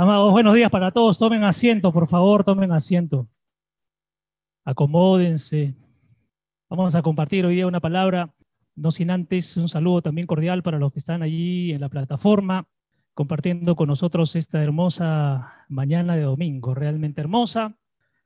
Amados, buenos días para todos. Tomen asiento, por favor, tomen asiento. Acomódense. Vamos a compartir hoy día una palabra, no sin antes un saludo también cordial para los que están allí en la plataforma, compartiendo con nosotros esta hermosa mañana de domingo, realmente hermosa,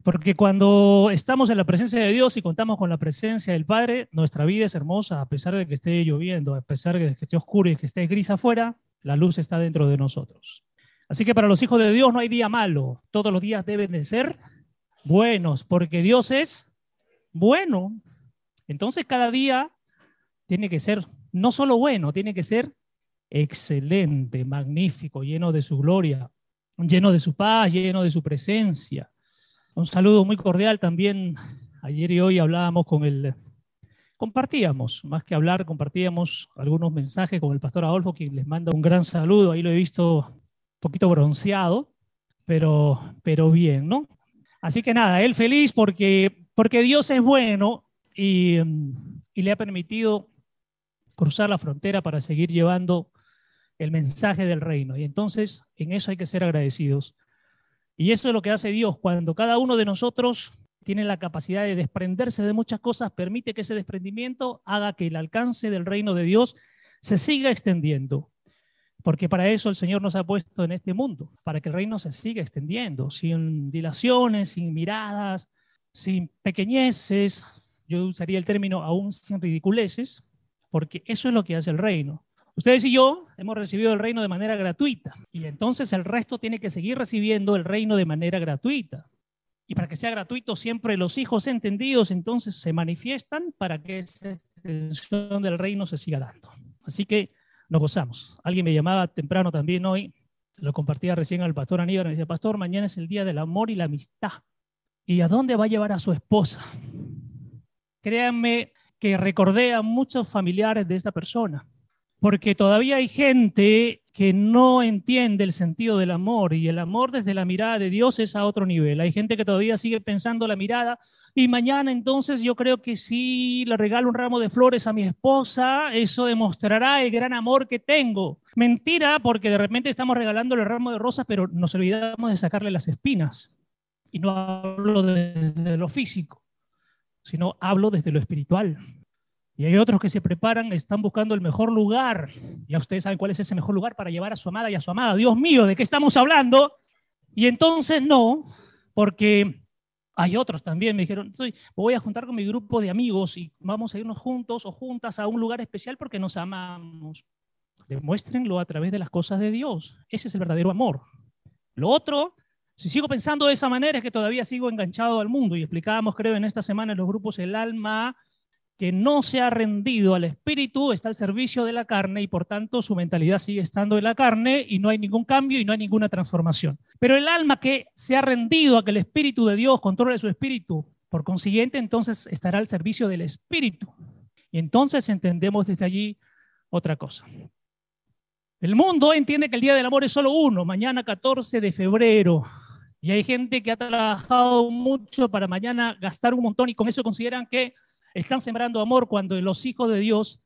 porque cuando estamos en la presencia de Dios y contamos con la presencia del Padre, nuestra vida es hermosa, a pesar de que esté lloviendo, a pesar de que esté oscuro y que esté gris afuera, la luz está dentro de nosotros. Así que para los hijos de Dios no hay día malo, todos los días deben de ser buenos, porque Dios es bueno. Entonces cada día tiene que ser no solo bueno, tiene que ser excelente, magnífico, lleno de su gloria, lleno de su paz, lleno de su presencia. Un saludo muy cordial también. Ayer y hoy hablábamos con el, compartíamos, más que hablar, compartíamos algunos mensajes con el pastor Adolfo, quien les manda un gran saludo. Ahí lo he visto poquito bronceado, pero, pero bien, ¿no? Así que nada, él feliz porque, porque Dios es bueno y, y le ha permitido cruzar la frontera para seguir llevando el mensaje del reino. Y entonces en eso hay que ser agradecidos. Y eso es lo que hace Dios cuando cada uno de nosotros tiene la capacidad de desprenderse de muchas cosas, permite que ese desprendimiento haga que el alcance del reino de Dios se siga extendiendo. Porque para eso el Señor nos ha puesto en este mundo, para que el reino se siga extendiendo, sin dilaciones, sin miradas, sin pequeñeces, yo usaría el término aún sin ridiculeces, porque eso es lo que hace el reino. Ustedes y yo hemos recibido el reino de manera gratuita y entonces el resto tiene que seguir recibiendo el reino de manera gratuita. Y para que sea gratuito, siempre los hijos entendidos entonces se manifiestan para que esa extensión del reino se siga dando. Así que nos gozamos. Alguien me llamaba temprano también hoy, lo compartía recién al pastor Aníbal, me decía, pastor, mañana es el día del amor y la amistad. ¿Y a dónde va a llevar a su esposa? Créanme que recordé a muchos familiares de esta persona porque todavía hay gente que no entiende el sentido del amor y el amor desde la mirada de Dios es a otro nivel. Hay gente que todavía sigue pensando la mirada y mañana entonces yo creo que si le regalo un ramo de flores a mi esposa, eso demostrará el gran amor que tengo. Mentira, porque de repente estamos regalando el ramo de rosas, pero nos olvidamos de sacarle las espinas. Y no hablo desde lo físico, sino hablo desde lo espiritual. Y hay otros que se preparan, están buscando el mejor lugar. Ya ustedes saben cuál es ese mejor lugar para llevar a su amada y a su amada. Dios mío, ¿de qué estamos hablando? Y entonces no, porque hay otros también. Me dijeron, voy a juntar con mi grupo de amigos y vamos a irnos juntos o juntas a un lugar especial porque nos amamos. Demuéstrenlo a través de las cosas de Dios. Ese es el verdadero amor. Lo otro, si sigo pensando de esa manera, es que todavía sigo enganchado al mundo. Y explicábamos, creo, en esta semana en los grupos el alma que no se ha rendido al espíritu está al servicio de la carne y por tanto su mentalidad sigue estando en la carne y no hay ningún cambio y no hay ninguna transformación. Pero el alma que se ha rendido a que el espíritu de Dios controle su espíritu, por consiguiente entonces estará al servicio del espíritu. Y entonces entendemos desde allí otra cosa. El mundo entiende que el Día del Amor es solo uno, mañana 14 de febrero. Y hay gente que ha trabajado mucho para mañana gastar un montón y con eso consideran que están sembrando amor cuando en los hijos de Dios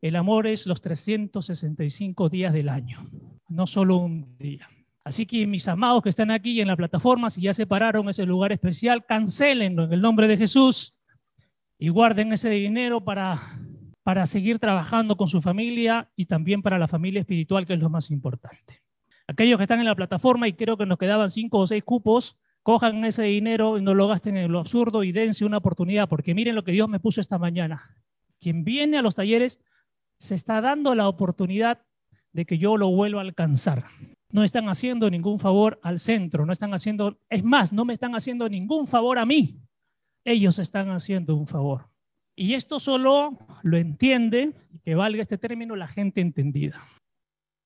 el amor es los 365 días del año, no solo un día. Así que mis amados que están aquí en la plataforma, si ya separaron ese lugar especial, cancelenlo en el nombre de Jesús y guarden ese dinero para, para seguir trabajando con su familia y también para la familia espiritual, que es lo más importante. Aquellos que están en la plataforma, y creo que nos quedaban cinco o seis cupos, cojan ese dinero y no lo gasten en lo absurdo y dense una oportunidad, porque miren lo que Dios me puso esta mañana. Quien viene a los talleres se está dando la oportunidad de que yo lo vuelva a alcanzar. No están haciendo ningún favor al centro, no están haciendo, es más, no me están haciendo ningún favor a mí. Ellos están haciendo un favor. Y esto solo lo entiende, que valga este término, la gente entendida.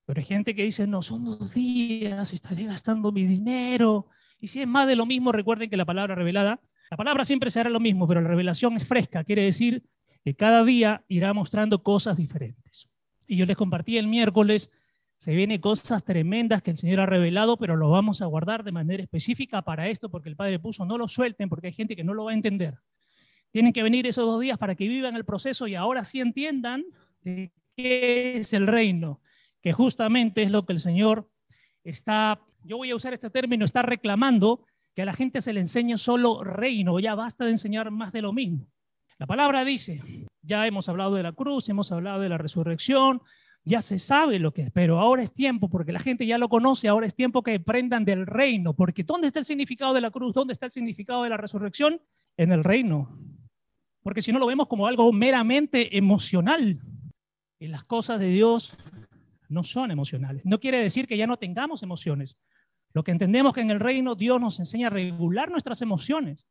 Pero hay gente que dice, no, son dos días, estaré gastando mi dinero, y si es más de lo mismo, recuerden que la palabra revelada, la palabra siempre será lo mismo, pero la revelación es fresca, quiere decir que cada día irá mostrando cosas diferentes. Y yo les compartí el miércoles, se vienen cosas tremendas que el Señor ha revelado, pero lo vamos a guardar de manera específica para esto, porque el Padre puso, no lo suelten, porque hay gente que no lo va a entender. Tienen que venir esos dos días para que vivan el proceso y ahora sí entiendan de qué es el reino, que justamente es lo que el Señor está, yo voy a usar este término, está reclamando que a la gente se le enseñe solo reino, ya basta de enseñar más de lo mismo. La palabra dice, ya hemos hablado de la cruz, hemos hablado de la resurrección, ya se sabe lo que es, pero ahora es tiempo, porque la gente ya lo conoce, ahora es tiempo que aprendan del reino, porque ¿dónde está el significado de la cruz? ¿Dónde está el significado de la resurrección? En el reino. Porque si no lo vemos como algo meramente emocional, y las cosas de Dios no son emocionales. No quiere decir que ya no tengamos emociones. Lo que entendemos que en el reino Dios nos enseña a regular nuestras emociones.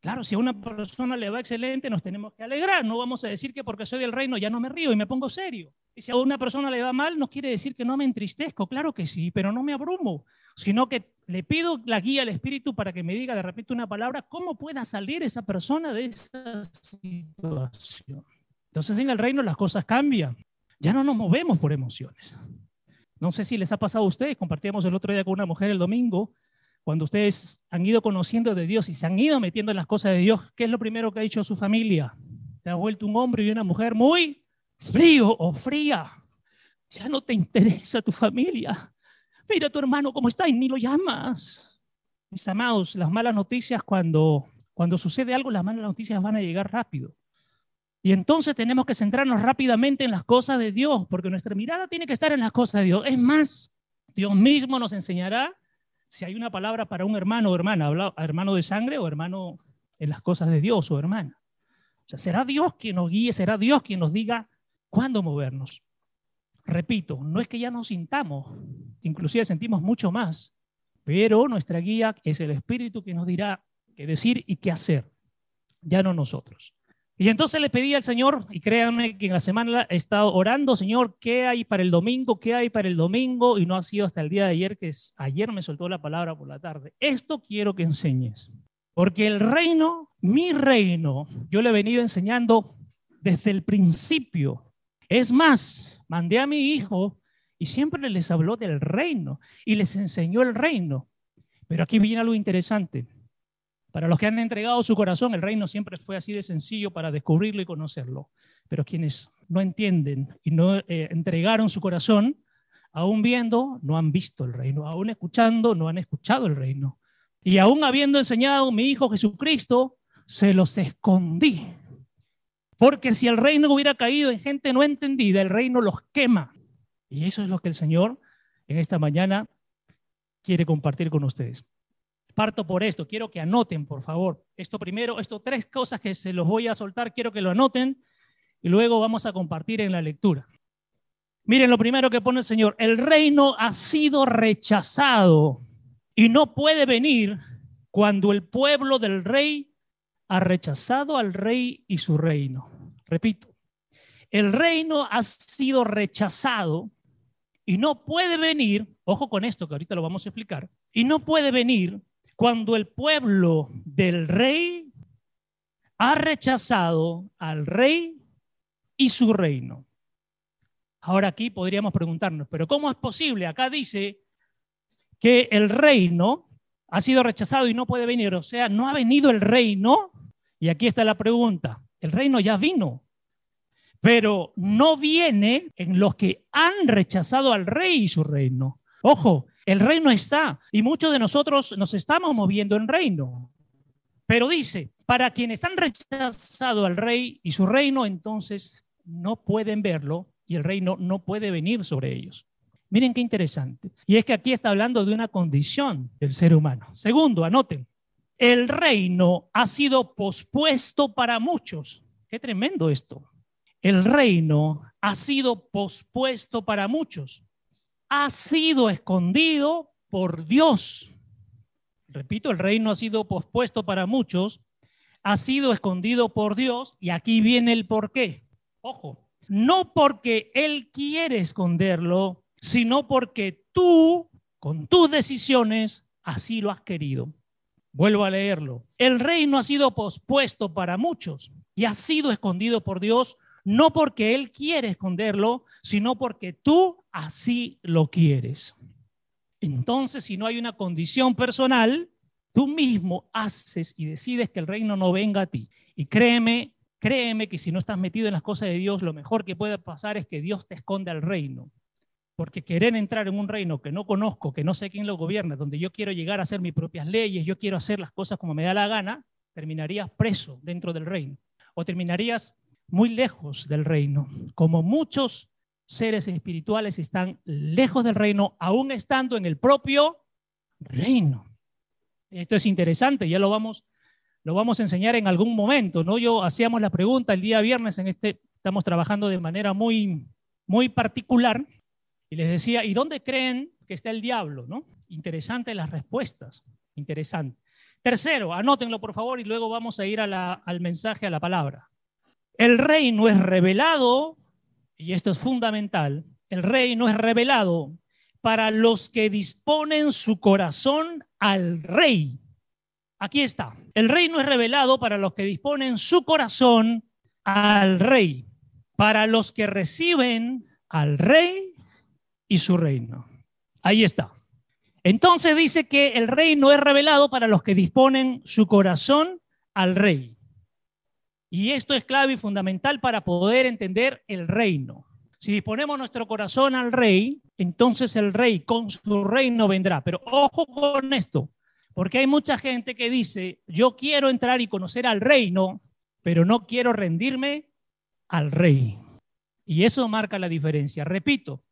Claro, si a una persona le va excelente, nos tenemos que alegrar. No vamos a decir que porque soy del reino ya no me río y me pongo serio. Y si a una persona le va mal, no quiere decir que no me entristezco. Claro que sí, pero no me abrumo, sino que le pido la guía al Espíritu para que me diga de repente una palabra, cómo pueda salir esa persona de esa situación. Entonces en el reino las cosas cambian. Ya no nos movemos por emociones. No sé si les ha pasado a ustedes, compartíamos el otro día con una mujer el domingo, cuando ustedes han ido conociendo de Dios y se han ido metiendo en las cosas de Dios, ¿qué es lo primero que ha dicho su familia? Se ha vuelto un hombre y una mujer muy frío o fría. Ya no te interesa tu familia. Mira a tu hermano cómo está y ni lo llamas. Mis amados, las malas noticias, cuando, cuando sucede algo, las malas noticias van a llegar rápido. Y entonces tenemos que centrarnos rápidamente en las cosas de Dios, porque nuestra mirada tiene que estar en las cosas de Dios. Es más, Dios mismo nos enseñará si hay una palabra para un hermano o hermana, hermano de sangre o hermano en las cosas de Dios o hermana. O sea, será Dios quien nos guíe, será Dios quien nos diga cuándo movernos. Repito, no es que ya nos sintamos, inclusive sentimos mucho más, pero nuestra guía es el Espíritu que nos dirá qué decir y qué hacer, ya no nosotros. Y entonces le pedí al Señor, y créanme que en la semana he estado orando, Señor, ¿qué hay para el domingo? ¿Qué hay para el domingo? Y no ha sido hasta el día de ayer, que ayer me soltó la palabra por la tarde. Esto quiero que enseñes. Porque el reino, mi reino, yo le he venido enseñando desde el principio. Es más, mandé a mi hijo y siempre les habló del reino y les enseñó el reino. Pero aquí viene algo interesante. Para los que han entregado su corazón, el reino siempre fue así de sencillo para descubrirlo y conocerlo. Pero quienes no entienden y no eh, entregaron su corazón, aún viendo, no han visto el reino. Aún escuchando, no han escuchado el reino. Y aún habiendo enseñado mi Hijo Jesucristo, se los escondí. Porque si el reino hubiera caído en gente no entendida, el reino los quema. Y eso es lo que el Señor en esta mañana quiere compartir con ustedes. Parto por esto, quiero que anoten, por favor. Esto primero, estos tres cosas que se los voy a soltar, quiero que lo anoten y luego vamos a compartir en la lectura. Miren lo primero que pone el Señor, el reino ha sido rechazado y no puede venir cuando el pueblo del rey ha rechazado al rey y su reino. Repito, el reino ha sido rechazado y no puede venir, ojo con esto que ahorita lo vamos a explicar, y no puede venir cuando el pueblo del rey ha rechazado al rey y su reino. Ahora aquí podríamos preguntarnos, pero ¿cómo es posible? Acá dice que el reino ha sido rechazado y no puede venir, o sea, no ha venido el reino. Y aquí está la pregunta, el reino ya vino, pero no viene en los que han rechazado al rey y su reino. Ojo, el reino está y muchos de nosotros nos estamos moviendo en reino. Pero dice, para quienes han rechazado al rey y su reino, entonces no pueden verlo y el reino no puede venir sobre ellos. Miren qué interesante. Y es que aquí está hablando de una condición del ser humano. Segundo, anoten, el reino ha sido pospuesto para muchos. Qué tremendo esto. El reino ha sido pospuesto para muchos ha sido escondido por Dios. Repito, el reino ha sido pospuesto para muchos, ha sido escondido por Dios y aquí viene el por qué. Ojo, no porque Él quiere esconderlo, sino porque tú, con tus decisiones, así lo has querido. Vuelvo a leerlo. El reino ha sido pospuesto para muchos y ha sido escondido por Dios no porque Él quiere esconderlo, sino porque tú así lo quieres. Entonces, si no hay una condición personal, tú mismo haces y decides que el reino no venga a ti. Y créeme, créeme que si no estás metido en las cosas de Dios, lo mejor que puede pasar es que Dios te esconda el reino. porque querer entrar en un reino que no conozco, que no sé quién lo gobierna, donde yo quiero llegar a hacer mis propias leyes, yo quiero hacer las cosas como me da la gana, terminarías preso dentro del reino o terminarías muy lejos del reino, como muchos seres espirituales están lejos del reino, aún estando en el propio reino. Esto es interesante, ya lo vamos, lo vamos a enseñar en algún momento, ¿no? Yo hacíamos la pregunta el día viernes en este, estamos trabajando de manera muy, muy particular y les decía, ¿y dónde creen que está el diablo? ¿no? Interesante las respuestas, interesante. Tercero, anótenlo por favor y luego vamos a ir al mensaje, a la palabra. El reino es revelado, y esto es fundamental, el reino es revelado para los que disponen su corazón al rey. Aquí está. El reino es revelado para los que disponen su corazón al rey, para los que reciben al rey y su reino. Ahí está. Entonces dice que el reino es revelado para los que disponen su corazón al rey. Y esto es clave y fundamental para poder entender el reino. Si disponemos nuestro corazón al rey, entonces el rey con su reino vendrá. Pero ojo con esto, porque hay mucha gente que dice, yo quiero entrar y conocer al reino, pero no quiero rendirme al rey. Y eso marca la diferencia. Repito,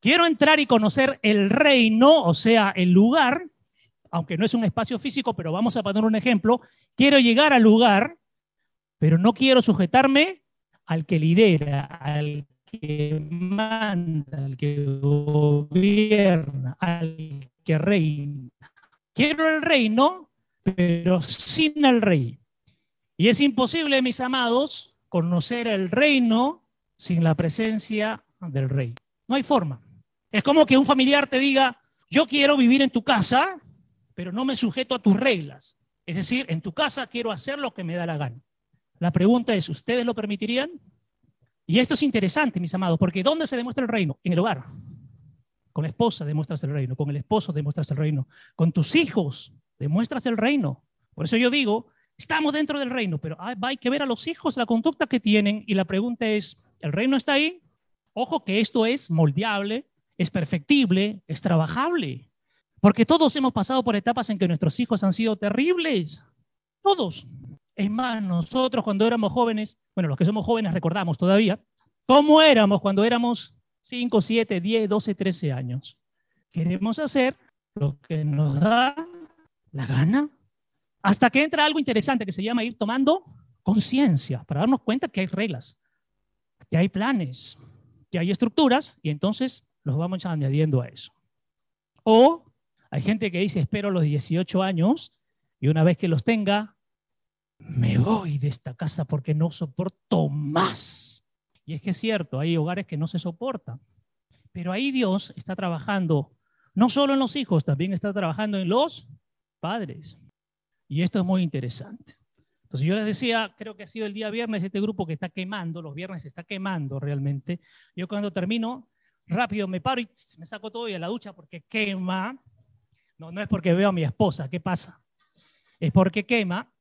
quiero entrar y conocer el reino, o sea, el lugar, aunque no es un espacio físico, pero vamos a poner un ejemplo, quiero llegar al lugar, pero no quiero sujetarme al que lidera, al que manda, al que gobierna, al que reina. Quiero el reino, pero sin el rey. Y es imposible, mis amados, conocer el reino sin la presencia del rey. No hay forma. Es como que un familiar te diga, yo quiero vivir en tu casa, pero no me sujeto a tus reglas. Es decir, en tu casa quiero hacer lo que me da la gana. La pregunta es, ¿ustedes lo permitirían? Y esto es interesante, mis amados, porque ¿dónde se demuestra el reino? En el hogar. Con la esposa demuestras el reino, con el esposo demuestras el reino, con tus hijos demuestras el reino. Por eso yo digo, estamos dentro del reino, pero hay que ver a los hijos la conducta que tienen y la pregunta es, ¿el reino está ahí? Ojo que esto es moldeable, es perfectible, es trabajable. Porque todos hemos pasado por etapas en que nuestros hijos han sido terribles. Todos. Es más, nosotros cuando éramos jóvenes, bueno, los que somos jóvenes recordamos todavía, cómo éramos cuando éramos 5, 7, 10, 12, 13 años. Queremos hacer lo que nos da la gana. Hasta que entra algo interesante que se llama ir tomando conciencia, para darnos cuenta que hay reglas, que hay planes, que hay estructuras, y entonces los vamos añadiendo a eso. O hay gente que dice, espero los 18 años y una vez que los tenga, me voy de esta casa porque no soporto más. Y es que es cierto, hay hogares que no se soportan. Pero ahí Dios está trabajando no solo en los hijos, también está trabajando en los padres. Y esto es muy interesante. Entonces yo les decía, creo que ha sido el día viernes este grupo que está quemando, los viernes está quemando realmente. Yo cuando termino, rápido me paro y me saco todo y a la ducha porque quema. No, no es porque veo a mi esposa, ¿qué pasa? Es porque quema.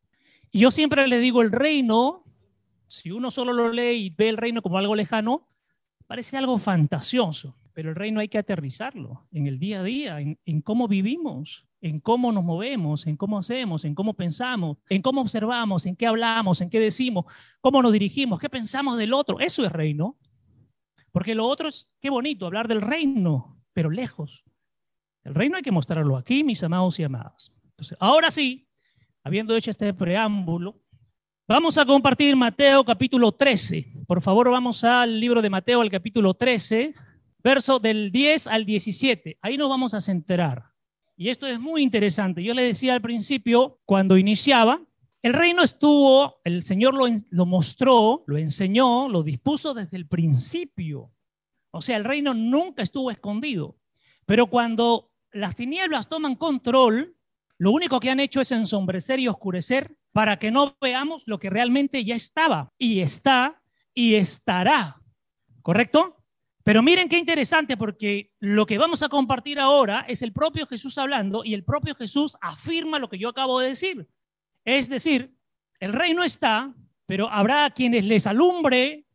Y yo siempre le digo, el reino, si uno solo lo lee y ve el reino como algo lejano, parece algo fantasioso, pero el reino hay que aterrizarlo en el día a día, en, en cómo vivimos, en cómo nos movemos, en cómo hacemos, en cómo pensamos, en cómo observamos, en qué hablamos, en qué decimos, cómo nos dirigimos, qué pensamos del otro. Eso es reino. Porque lo otro es, qué bonito, hablar del reino, pero lejos. El reino hay que mostrarlo aquí, mis amados y amadas. Entonces, ahora sí, habiendo hecho este preámbulo, vamos a compartir Mateo capítulo 13. Por favor, vamos al libro de Mateo, al capítulo 13, verso del 10 al 17. Ahí nos vamos a centrar. Y esto es muy interesante. Yo le decía al principio, cuando iniciaba, el reino estuvo, el Señor lo, lo, mostró, lo enseñó, lo dispuso desde el principio. O sea, el reino nunca estuvo escondido. Pero cuando las tinieblas toman control, lo único que han hecho es ensombrecer y oscurecer para que no veamos lo que realmente ya estaba y está y estará. ¿Correcto? Pero miren qué interesante porque lo que vamos a compartir ahora es el propio Jesús hablando y el propio Jesús afirma lo que yo acabo de decir. Es decir, el reino está, pero habrá quienes les alumbre,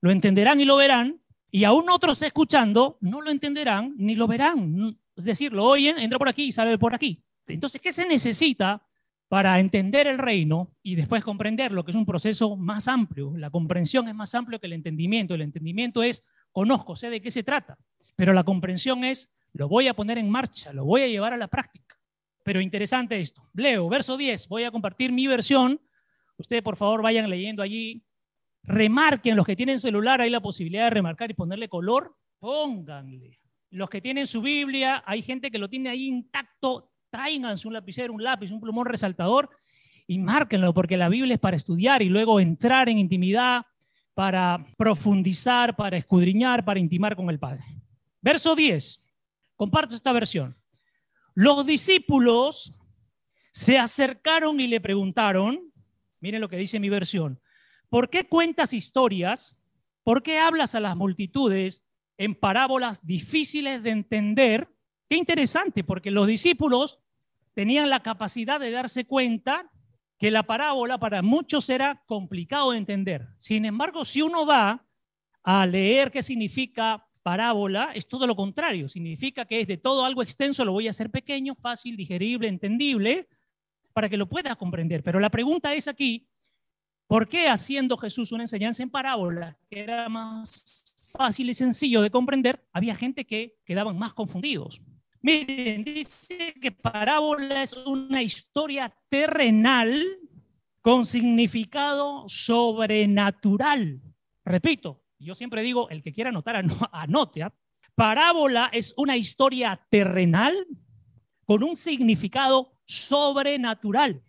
lo entenderán y lo verán, y aún otros escuchando no lo entenderán ni lo verán. Es decir, lo oyen, entra por aquí y sale por aquí. Entonces, ¿qué se necesita para entender el reino y después comprenderlo, que es un proceso más amplio? La comprensión es más amplio que el entendimiento. El entendimiento es, conozco, sé de qué se trata, pero la comprensión es, lo voy a poner en marcha, lo voy a llevar a la práctica. Pero interesante esto. Leo, verso 10, voy a compartir mi versión. Ustedes, por favor, vayan leyendo allí. Remarquen, los que tienen celular, hay la posibilidad de remarcar y ponerle color, pónganle. Los que tienen su Biblia, hay gente que lo tiene ahí intacto, tráiganse un lapicero, un lápiz, un plumón resaltador y márquenlo, porque la Biblia es para estudiar y luego entrar en intimidad, para profundizar, para escudriñar, para intimar con el Padre. Verso 10. Comparto esta versión. Los discípulos se acercaron y le preguntaron, miren lo que dice mi versión, ¿por qué cuentas historias? ¿Por qué hablas a las multitudes en parábolas difíciles de entender? Qué interesante, porque los discípulos tenían la capacidad de darse cuenta que la parábola para muchos era complicado de entender. Sin embargo, si uno va a leer qué significa parábola, es todo lo contrario. Significa que es de todo algo extenso, lo voy a hacer pequeño, fácil, digerible, entendible, para que lo puedas comprender. Pero la pregunta es aquí, ¿por qué haciendo Jesús una enseñanza en parábola, que era más fácil y sencillo de comprender, había gente que quedaban más confundidos? Miren, dice que parábola es una historia terrenal con significado sobrenatural. Repito, yo siempre digo, el que quiera anotar, anote. ¿ah? Parábola es una historia terrenal con un significado sobrenatural.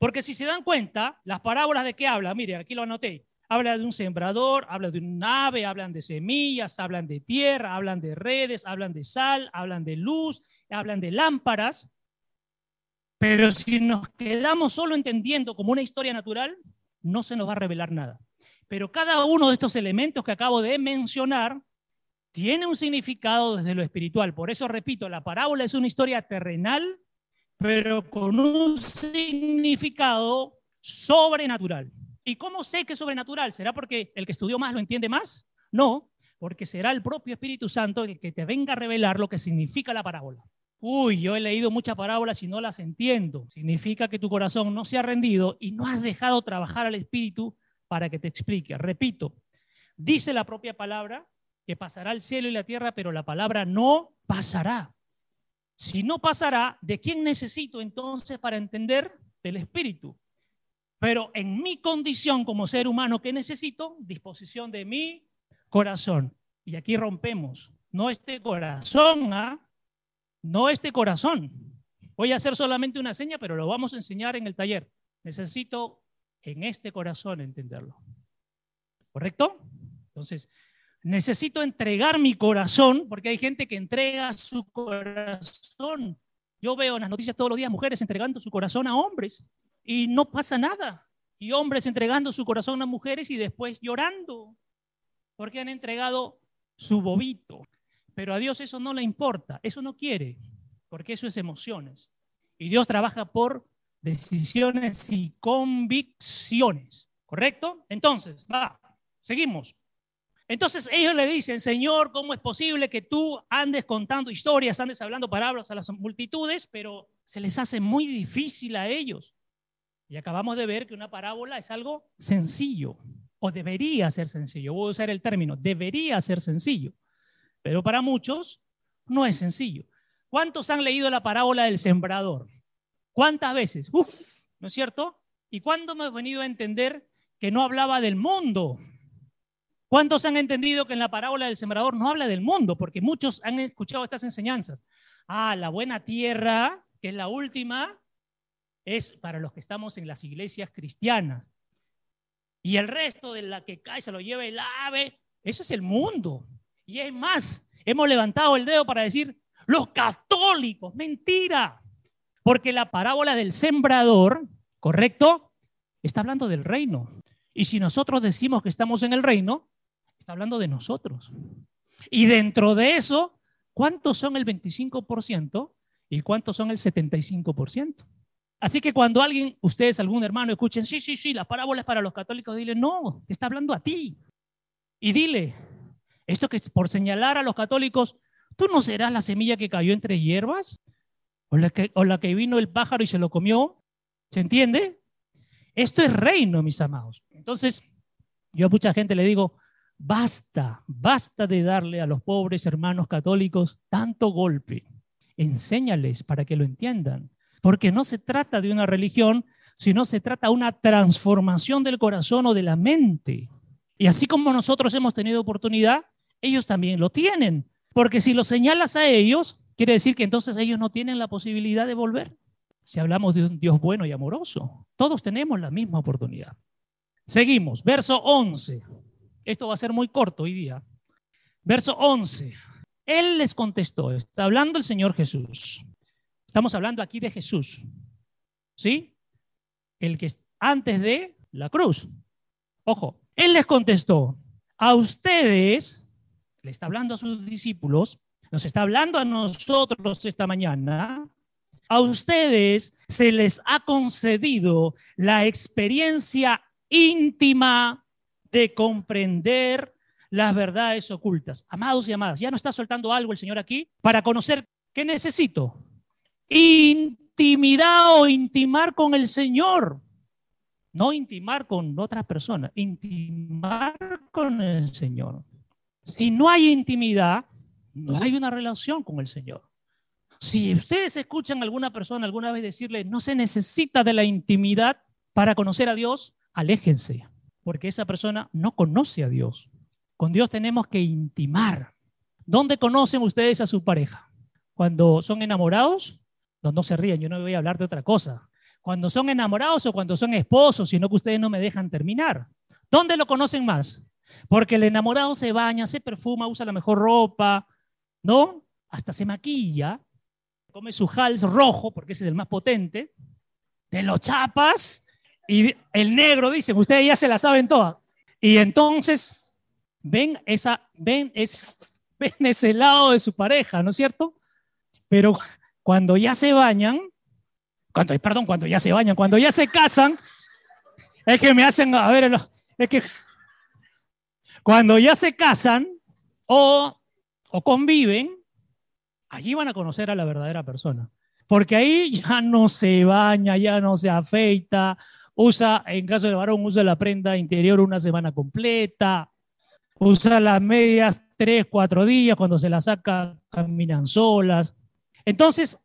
Porque si se dan cuenta, las parábolas de qué habla, miren, aquí lo anoté. Habla de un sembrador, habla de un ave, hablan de semillas, hablan de tierra, hablan de redes, hablan de sal, hablan de luz, hablan de lámparas. Pero si nos quedamos solo entendiendo como una historia natural, no se nos va a revelar nada. Pero cada uno de estos elementos que acabo de mencionar tiene un significado desde lo espiritual. Por eso repito, la parábola es una historia terrenal, pero con un significado sobrenatural. ¿Y cómo sé que es sobrenatural? ¿Será porque el que estudió más lo entiende más? No, porque será el propio Espíritu Santo el que te venga a revelar lo que significa la parábola. Uy, yo he leído muchas parábolas y no las entiendo. Significa que tu corazón no se ha rendido y no has dejado trabajar al Espíritu para que te explique. Repito, dice la propia palabra que pasará el cielo y la tierra, pero la palabra no pasará. Si no pasará, ¿de quién necesito entonces para entender? Del Espíritu. Pero en mi condición como ser humano, ¿qué necesito? Disposición de mi corazón. Y aquí rompemos. No este corazón, ¿ah? No este corazón. Voy a hacer solamente una seña, pero lo vamos a enseñar en el taller. Necesito en este corazón entenderlo. ¿Correcto? Entonces, necesito entregar mi corazón, porque hay gente que entrega su corazón. Yo veo en las noticias todos los días mujeres entregando su corazón a hombres y no pasa nada. Y hombres entregando su corazón a mujeres y después llorando, porque han entregado su bobito. Pero a Dios eso no le importa, eso no quiere, porque eso es emociones. Y Dios trabaja por decisiones y convicciones, ¿correcto? Entonces, va, seguimos. Entonces ellos le dicen, Señor, ¿cómo es posible que tú andes contando historias, andes hablando palabras a las multitudes, pero se les hace muy difícil a ellos? Y acabamos de ver que una parábola es algo sencillo, o debería ser sencillo. Voy a usar el término, debería ser sencillo. Pero para muchos no es sencillo. ¿Cuántos han leído la parábola del sembrador? ¿Cuántas veces? Uf, ¿no es cierto? ¿Y cuándo hemos venido a entender que no hablaba del mundo? ¿Cuántos han entendido que en la parábola del sembrador no habla del mundo? Porque muchos han escuchado estas enseñanzas. Ah, la buena tierra, que es la última, es para los que estamos en las iglesias cristianas. Y el resto de la que cae se lo lleva el ave, eso es el mundo. Y es más, hemos levantado el dedo para decir, los católicos, mentira. Porque la parábola del sembrador, ¿correcto? Está hablando del reino. Y si nosotros decimos que estamos en el reino, está hablando de nosotros. Y dentro de eso, ¿cuántos son el 25% y cuántos son el 75%? Así que cuando alguien, ustedes, algún hermano, escuchen, sí, sí, sí, la parábola es para los católicos, dile, no, te está hablando a ti. Y dile, Esto que es por señalar a los católicos, ¿tú no serás la semilla que cayó entre hierbas? ¿O la que, o la que vino el pájaro y se lo comió? ¿Se entiende? Esto es reino, mis amados. Entonces, yo a mucha gente le digo, basta, basta de darle a los pobres hermanos católicos tanto golpe. Enséñales para que lo entiendan. Porque no se trata de una religión, sino se trata de una transformación del corazón o de la mente. Y así como nosotros hemos tenido oportunidad, ellos también lo tienen. Porque si lo señalas a ellos, quiere decir que entonces ellos no tienen la posibilidad de volver. Si hablamos de un Dios bueno y amoroso, todos tenemos la misma oportunidad. Seguimos, verso 11. Esto va a ser muy corto hoy día. Verso 11. Él les contestó, está hablando el Señor Jesús. Estamos hablando aquí de Jesús. ¿Sí? El que antes de la cruz. Ojo, Él les contestó, a ustedes, le está hablando a sus discípulos, nos está hablando a nosotros esta mañana, a ustedes se les ha concedido la experiencia íntima de comprender las verdades ocultas. Amados y amadas, ya no está soltando algo el Señor aquí para conocer qué necesito. Intimidad o intimar con el Señor. No intimar con otra persona, intimar con el Señor. Si no hay intimidad, no hay una relación con el Señor. Si ustedes escuchan a alguna persona alguna vez decirle, no se necesita de la intimidad para conocer a Dios, aléjense, porque esa persona no conoce a Dios. Con Dios tenemos que intimar. ¿Dónde conocen ustedes a su pareja? Cuando son enamorados, no, no se ríen, yo no voy a hablar de otra cosa. Cuando son enamorados o cuando son esposos, sino que ustedes no me dejan terminar. ¿Dónde lo conocen más? Porque el enamorado se baña, se perfuma, usa la mejor ropa, ¿no? Hasta se maquilla, come su hals rojo, porque ese es el más potente, de los chapas, y el negro, dicen, ustedes ya se la saben todas. Y entonces ven, esa, ven, es, ven ese lado de su pareja, ¿no es cierto? Pero cuando ya se bañan, cuando, perdón, cuando ya se bañan, cuando ya se casan, es que me hacen, a ver, es que cuando ya se casan o, o conviven, allí van a conocer a la verdadera persona. Porque ahí ya no se baña, ya no se afeita, usa, en caso de varón, usa la prenda interior una semana completa, usa las medias tres, cuatro días, cuando se las saca caminan solas. Entonces,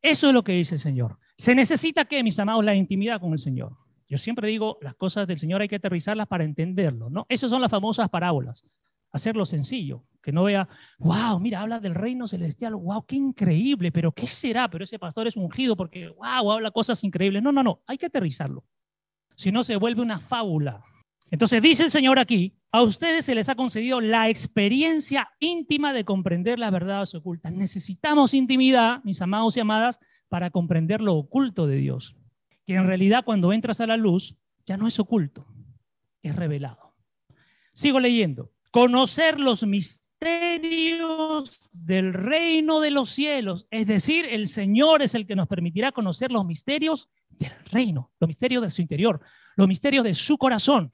eso es lo que dice el Señor. Se necesita que, mis amados, la intimidad con el Señor. Yo siempre digo, las cosas del Señor hay que aterrizarlas para entenderlo, ¿no? Esas son las famosas parábolas. Hacerlo sencillo, que no vea, wow, mira, habla del reino celestial, wow, qué increíble, pero ¿qué será? Pero ese pastor es ungido porque, wow, habla cosas increíbles. No, no, no, hay que aterrizarlo. Si no, se vuelve una fábula. Entonces dice el Señor aquí, a ustedes se les ha concedido la experiencia íntima de comprender las verdades ocultas. Necesitamos intimidad, mis amados y amadas, para comprender lo oculto de Dios. Que en realidad cuando entras a la luz ya no es oculto, es revelado. Sigo leyendo. Conocer los misterios del reino de los cielos. Es decir, el Señor es el que nos permitirá conocer los misterios del reino, los misterios de su interior, los misterios de su corazón.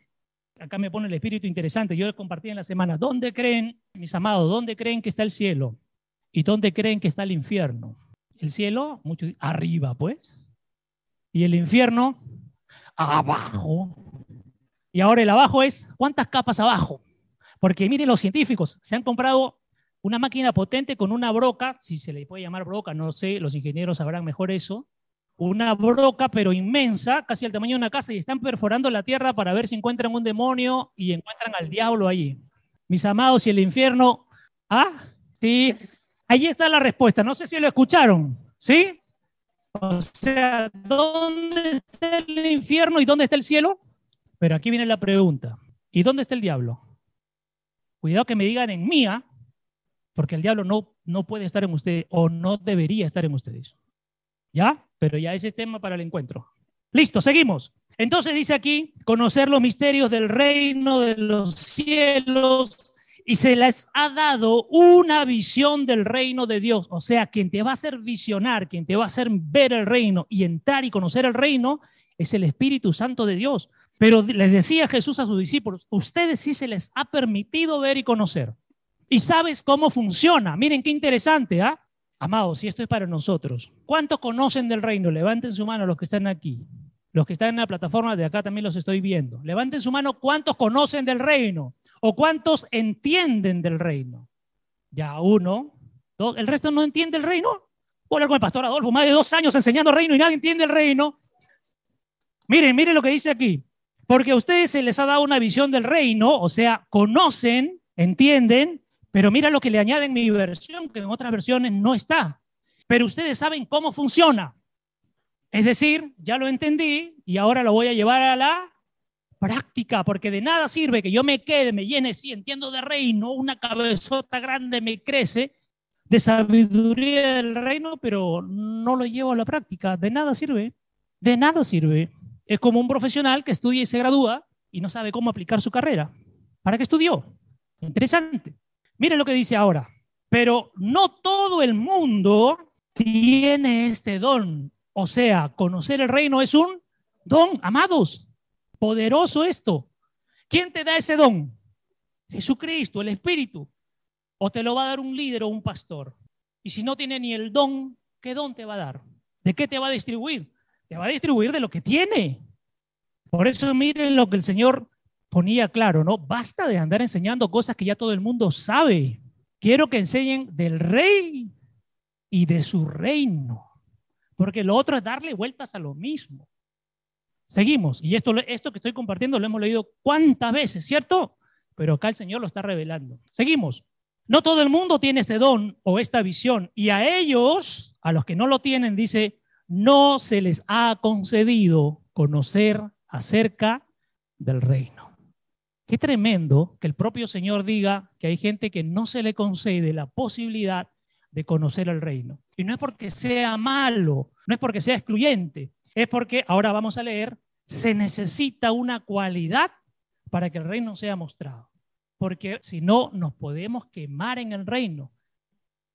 Acá me pone el espíritu interesante. Yo compartí en la semana. ¿Dónde creen, mis amados, dónde creen que está el cielo? ¿Y dónde creen que está el infierno? El cielo, mucho arriba, pues. Y el infierno, abajo. Y ahora el abajo es, ¿cuántas capas abajo? Porque miren, los científicos se han comprado una máquina potente con una broca, si se le puede llamar broca, no sé, los ingenieros sabrán mejor eso, una broca pero inmensa, casi al tamaño de una casa, y están perforando la tierra para ver si encuentran un demonio y encuentran al diablo allí. Mis amados, y el infierno, ah, sí, Ahí está la respuesta. No sé si lo escucharon. ¿Sí? O sea, ¿dónde está el infierno y dónde está el cielo? Pero aquí viene la pregunta. ¿Y dónde está el diablo? Cuidado que me digan en mía, porque el diablo no, no puede estar en ustedes o no debería estar en ustedes. ¿Ya? Pero ya ese tema para el encuentro. Listo, seguimos. Entonces dice aquí, conocer los misterios del reino de los cielos y se les ha dado una visión del reino de Dios. O sea, quien te va a hacer visionar, quien te va a hacer ver el reino y entrar y conocer el reino, es el Espíritu Santo de Dios. Pero les decía Jesús a sus discípulos, ustedes sí se les ha permitido ver y conocer. y sabes cómo funciona. Miren qué interesante, ¿ah? Amados, y esto es para nosotros. ¿Cuántos conocen del reino? Levanten su mano los que están aquí. Los que están en la plataforma de acá también los estoy viendo. Levanten su mano cuántos conocen del reino o cuántos entienden del reino. Ya uno, dos, el resto no entiende el reino. Voy con el pastor Adolfo, más de dos años enseñando reino y nadie entiende el reino. Miren, miren lo que dice aquí. Porque a ustedes se les ha dado una visión del reino, o sea, conocen, entienden, pero mira lo que le añade en mi versión, que en otras versiones no está. Pero ustedes saben cómo funciona. Es decir, ya lo entendí y ahora lo voy a llevar a la práctica, porque de nada sirve que yo me quede, me llene, sí, entiendo de reino, una cabezota grande me crece de sabiduría del reino, pero no lo llevo a la práctica. De nada sirve. De nada sirve. Es como un profesional que estudia y se gradúa y no sabe cómo aplicar su carrera. ¿Para qué estudió? Interesante. Miren lo que dice ahora. Pero no todo el mundo tiene este don. O sea, conocer el reino es un don, amados. Poderoso esto. ¿Quién te da ese don? Jesucristo, el Espíritu. O te lo va a dar un líder o un pastor. Y si no tiene ni el don, ¿qué don te va a dar? ¿De qué te va a distribuir? te va a distribuir de lo que tiene. Por eso miren lo que el Señor ponía claro, ¿no? Basta de andar enseñando cosas que ya todo el mundo sabe. Quiero que enseñen del rey y de su reino, porque lo otro es darle vueltas a lo mismo. Seguimos, y esto, esto que estoy compartiendo lo hemos leído cuántas veces, ¿cierto? Pero acá el Señor lo está revelando. Seguimos. No todo el mundo tiene este don o esta visión, y a ellos, a los que no lo tienen, dice, no se les ha concedido conocer acerca del reino. Qué tremendo que el propio Señor diga que hay gente que no se le concede la posibilidad de conocer el reino. Y no es porque sea malo, no es porque sea excluyente, es porque, ahora vamos a leer, se necesita una cualidad para que el reino sea mostrado. Porque si no, nos podemos quemar en el reino.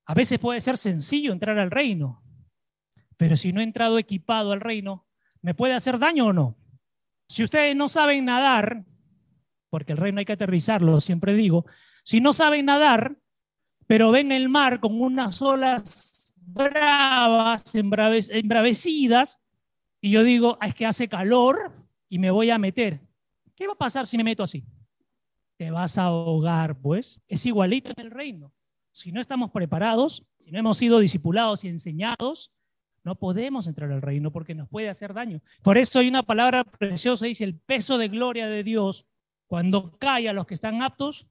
A veces puede ser sencillo entrar al reino, pero si no he entrado equipado al reino, ¿me puede hacer daño o no? Si ustedes no saben nadar, porque el reino hay que aterrizarlo, siempre digo, si no saben nadar, pero ven el mar con unas olas bravas, embravecidas, y yo digo, ah, es que hace calor y me voy a meter. ¿Qué va a pasar si me meto así? Te vas a ahogar, pues. Es igualito en el reino. Si no estamos preparados, si no hemos sido discipulados y enseñados, no podemos entrar al reino porque nos puede hacer daño. Por eso hay una palabra preciosa, dice, el peso de gloria de Dios, cuando cae a los que están aptos,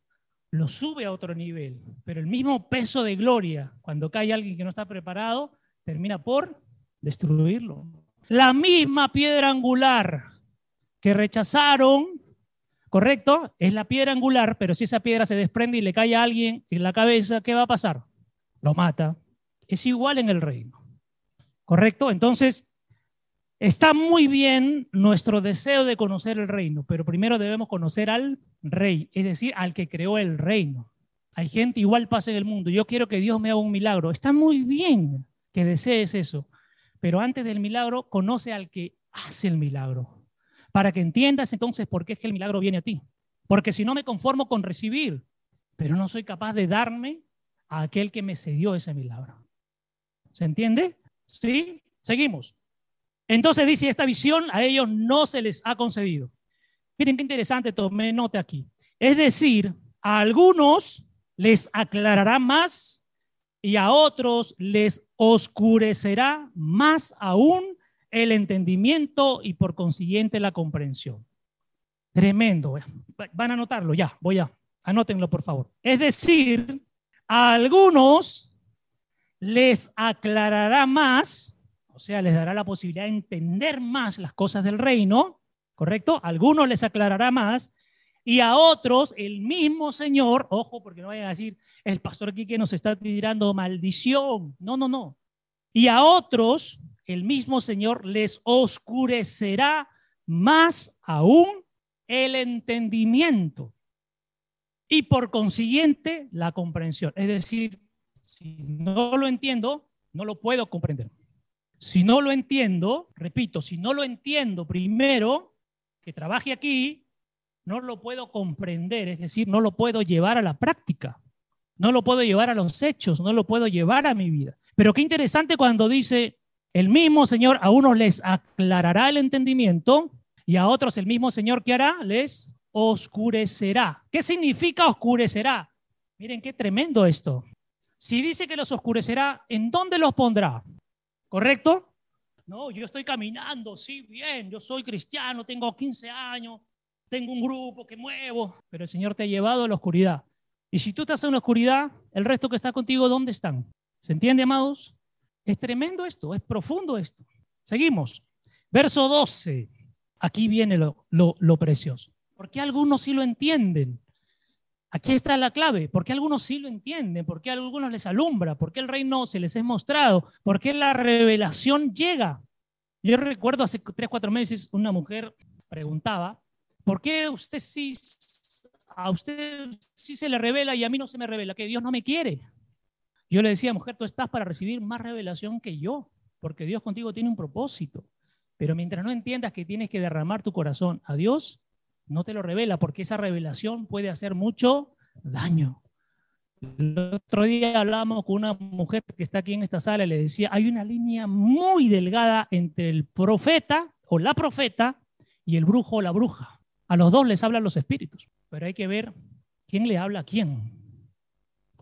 lo sube a otro nivel. Pero el mismo peso de gloria, cuando cae alguien que no está preparado, termina por destruirlo. La misma piedra angular que rechazaron, correcto, es la piedra angular, pero si esa piedra se desprende y le cae a alguien en la cabeza, ¿qué va a pasar? Lo mata. Es igual en el reino. ¿Correcto? Entonces, está muy bien nuestro deseo de conocer el reino, pero primero debemos conocer al rey, es decir, al que creó el reino. Hay gente igual pasa en el mundo. Yo quiero que Dios me haga un milagro. Está muy bien que desees eso, pero antes del milagro, conoce al que hace el milagro, para que entiendas entonces por qué es que el milagro viene a ti. Porque si no me conformo con recibir, pero no soy capaz de darme a aquel que me cedió ese milagro. ¿Se entiende? ¿Sí? Seguimos. Entonces dice, esta visión a ellos no se les ha concedido. Miren qué interesante, tomé nota aquí. Es decir, a algunos les aclarará más y a otros les oscurecerá más aún el entendimiento y por consiguiente la comprensión. Tremendo. Van a anotarlo ya, voy a. Anótenlo, por favor. Es decir, a algunos les aclarará más, o sea, les dará la posibilidad de entender más las cosas del reino, ¿correcto? A algunos les aclarará más y a otros el mismo Señor, ojo, porque no vayan a decir, el pastor aquí que nos está tirando maldición. No, no, no. Y a otros el mismo Señor les oscurecerá más aún el entendimiento y por consiguiente la comprensión. Es decir, si no lo entiendo, no lo puedo comprender. Si no lo entiendo, repito, si no lo entiendo primero, que trabaje aquí, no lo puedo comprender, es decir, no lo puedo llevar a la práctica. no lo puedo llevar a los hechos, no lo puedo llevar a mi vida. Pero qué interesante cuando dice, el mismo Señor a unos les aclarará el entendimiento y a otros el mismo Señor que hará les oscurecerá. ¿Qué significa oscurecerá? Miren qué tremendo esto. Si dice que los oscurecerá, ¿en dónde los pondrá? ¿Correcto? No, yo estoy caminando, sí, bien, yo soy cristiano, tengo 15 años, tengo un grupo que muevo, pero el Señor te ha llevado a la oscuridad. Y si tú estás en la oscuridad, el resto que está contigo, ¿dónde están? ¿Se entiende, amados? Es tremendo esto, es profundo esto. Seguimos. Verso 12. Aquí viene lo, lo, precioso. Porque algunos sí lo entienden. Aquí está la clave. Porque algunos sí lo entienden. Porque a algunos les alumbra. Porque el reino se les es mostrado. Porque la revelación llega. Yo recuerdo hace tres, cuatro meses una mujer preguntaba, ¿por qué usted sí a usted sí se le revela y a mí no se me revela, que Dios no me quiere. Yo le decía, mujer, tú estás para recibir más revelación que yo, porque Dios contigo tiene un propósito. Pero mientras no entiendas que tienes que derramar tu corazón a Dios, no te lo revela, porque esa revelación puede hacer mucho daño. El otro día hablamos con una mujer que está aquí en esta sala y le decía, hay una línea muy delgada entre el profeta o la profeta y el brujo o la bruja. A los dos les hablan los espíritus, pero hay que ver quién le habla a quién.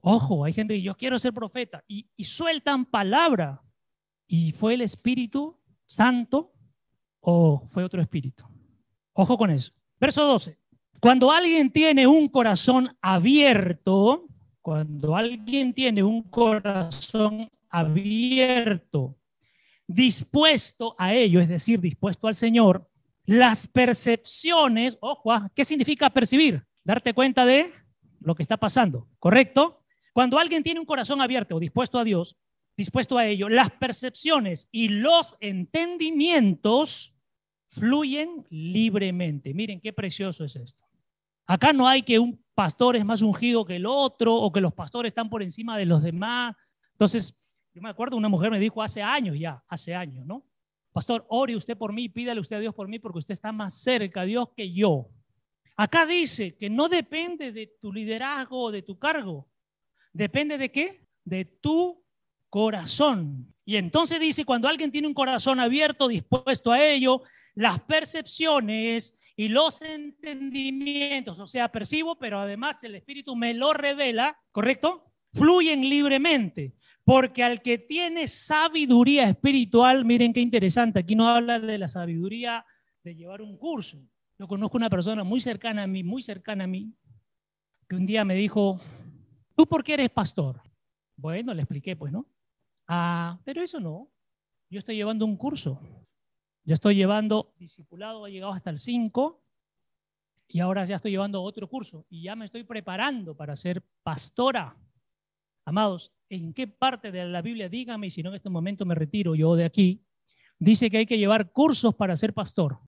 Ojo, hay gente que yo quiero ser profeta y, sueltan palabra. ¿Y fue el Espíritu Santo o fue otro espíritu? Ojo con eso. Verso 12. Cuando alguien tiene un corazón abierto, cuando alguien tiene un corazón abierto, dispuesto a ello, es decir, dispuesto al Señor, las percepciones, ojo, ah, ¿qué significa percibir? Darte cuenta de lo que está pasando, ¿correcto? Cuando alguien tiene un corazón abierto o dispuesto a Dios, dispuesto a ello, las percepciones y los entendimientos fluyen libremente. Miren qué precioso es esto. Acá no hay que un pastor es más ungido que el otro o que los pastores están por encima de los demás. Entonces, yo me acuerdo, una mujer me dijo hace años ya, hace años, ¿no? Pastor, ore usted por mí, pídale usted a Dios por mí porque usted está más cerca a Dios que yo. Acá dice que no depende de tu liderazgo o de tu cargo. ¿Depende de qué? De tu corazón. Y entonces dice, cuando alguien tiene un corazón abierto, dispuesto a ello, las percepciones y los entendimientos, o sea, percibo, pero además el Espíritu me lo revela, ¿correcto? Fluyen libremente. Porque al que tiene sabiduría espiritual, miren qué interesante, aquí no habla de la sabiduría de llevar un curso. Yo conozco una persona muy cercana a mí, muy cercana a mí, que un día me dijo, ¿tú por qué eres pastor? Bueno, le expliqué, pues, ¿no? Ah, pero eso no. Yo estoy llevando un curso. Yo estoy llevando, discipulado, ha llegado hasta el 5, y ahora ya estoy llevando otro curso, y ya me estoy preparando para ser pastora. Amados, ¿en qué parte de la Biblia, dígame, y si no en este momento me retiro yo de aquí, dice que hay que llevar cursos para ser pastor?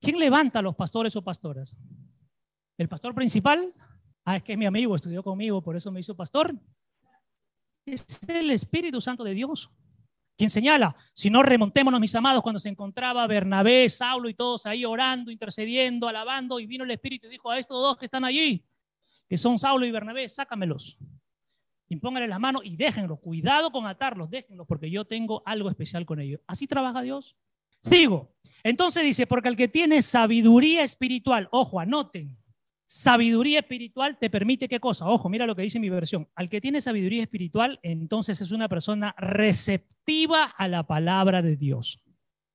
¿Quién levanta a los pastores o pastoras? ¿El pastor principal? Ah, es que es mi amigo, estudió conmigo, por eso me hizo pastor. Es el Espíritu Santo de Dios. Quien señala, si no remontémonos, mis amados, cuando se encontraba Bernabé, Saulo y todos ahí orando, intercediendo, alabando, y vino el Espíritu y dijo a estos dos que están allí, que son Saulo y Bernabé, sácamelos impónganle las manos y déjenlos. Cuidado con atarlos, déjenlos, porque yo tengo algo especial con ellos. Así trabaja Dios. Sigo. Entonces dice, porque el que tiene sabiduría espiritual, ojo, anoten, sabiduría espiritual te permite qué cosa? Ojo, mira lo que dice mi versión. Al que tiene sabiduría espiritual, entonces es una persona receptiva a la palabra de Dios.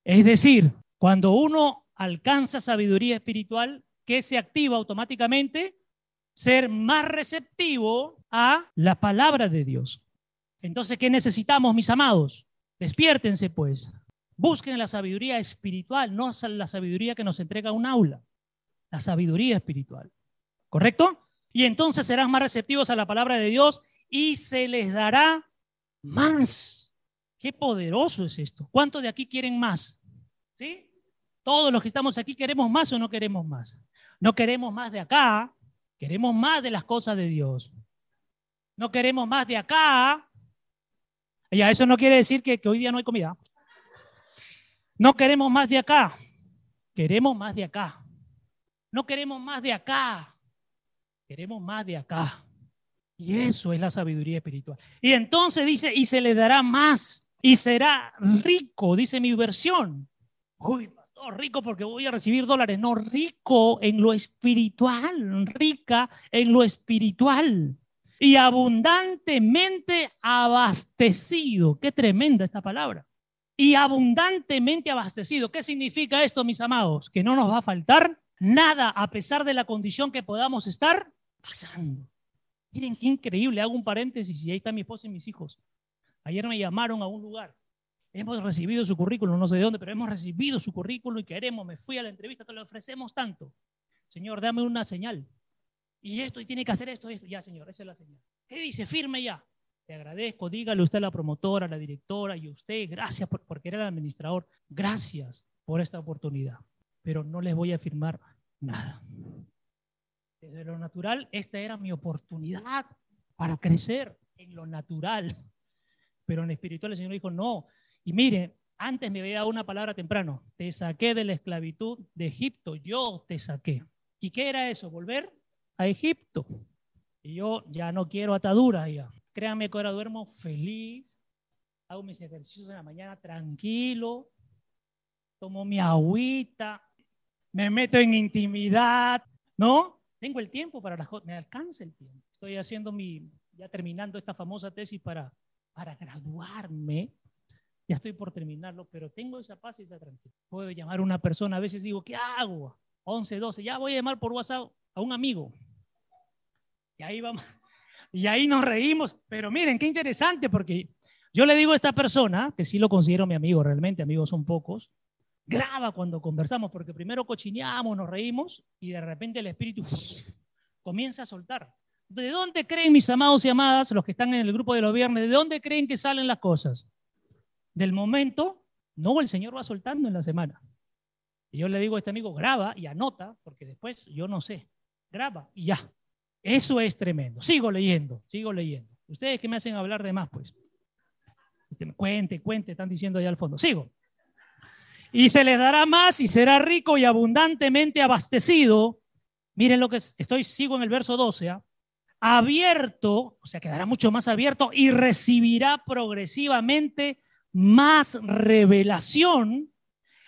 Es decir, cuando uno alcanza sabiduría espiritual, ¿qué se activa automáticamente? ser más receptivo a la palabra de Dios. Entonces, ¿qué necesitamos, mis amados? Despiértense, pues. Busquen la sabiduría espiritual, no la sabiduría que nos entrega un aula. La sabiduría espiritual. ¿Correcto? Y entonces serán más receptivos a la palabra de Dios y se les dará más. Qué poderoso es esto. ¿Cuántos de aquí quieren más? ¿Sí? Todos los que estamos aquí queremos más o no queremos más. No queremos más de acá, Queremos más de las cosas de Dios. No queremos más de acá. Y eso no quiere decir que, hoy día no hay comida. No queremos más de acá. Queremos más de acá. No queremos más de acá. Queremos más de acá. Y eso es la sabiduría espiritual. Y entonces dice, y se le dará más y será rico, dice mi versión. Uy, pastor, rico porque voy a recibir dólares. No, rico en lo espiritual, rica en lo espiritual. Y abundantemente abastecido. Qué tremenda esta palabra. Y abundantemente abastecido. ¿Qué significa esto, mis amados? Que no nos va a faltar nada a pesar de la condición que podamos estar pasando. Miren qué increíble, hago un paréntesis y ahí está mi esposa y mis hijos. Ayer me llamaron a un lugar. Hemos recibido su currículum, no sé de dónde, pero hemos recibido su currículum y queremos, me fui a la entrevista, te lo ofrecemos tanto. Señor, dame una señal. Y esto, y tiene que hacer esto, esto. Ya, señor, esa es la señal. ¿Qué dice? Firme ya. Te agradezco, dígale usted a la promotora, a la directora y usted, gracias por, porque era el administrador, gracias por esta oportunidad. Pero no les voy a firmar nada. Desde lo natural, esta era mi oportunidad para crecer en lo natural. Pero en espiritual el Señor dijo, no. Y mire, antes me había dado una palabra temprano. Te saqué de la esclavitud de Egipto. Yo te saqué. ¿Y qué era eso? Volver a Egipto. Y yo ya no quiero ataduras ya. Créanme que ahora duermo feliz. Hago mis ejercicios en la mañana tranquilo. Tomo mi agüita me meto en intimidad, ¿no? Tengo el tiempo para las cosas, me alcanza el tiempo. Estoy haciendo mi, ya terminando esta famosa tesis para, para graduarme. Ya estoy por terminarlo, pero tengo esa paz y esa tranquilidad. Puedo llamar a una persona, a veces digo, ¿qué hago? 11, 12, ya voy a llamar por WhatsApp a un amigo. Y ahí vamos, y ahí nos reímos. Pero miren, qué interesante, porque yo le digo a esta persona, que sí lo considero mi amigo, realmente amigos son pocos, graba cuando conversamos, porque primero cochineamos, nos reímos y de repente el espíritu comienza a soltar. ¿De dónde creen mis amados y amadas, los que están en el grupo de los viernes, de dónde creen que salen las cosas? Del momento, no, el Señor va soltando en la semana. Y yo le digo a este amigo, graba y anota, porque después yo no sé, graba y ya. Eso es tremendo. Sigo leyendo, sigo leyendo. Ustedes que me hacen hablar de más, pues. Cuente, cuente, están diciendo allá al fondo. Sigo y se le dará más y será rico y abundantemente abastecido. Miren lo que estoy, sigo en el verso 12. ¿ah? Abierto, o sea, quedará mucho más abierto y recibirá progresivamente más revelación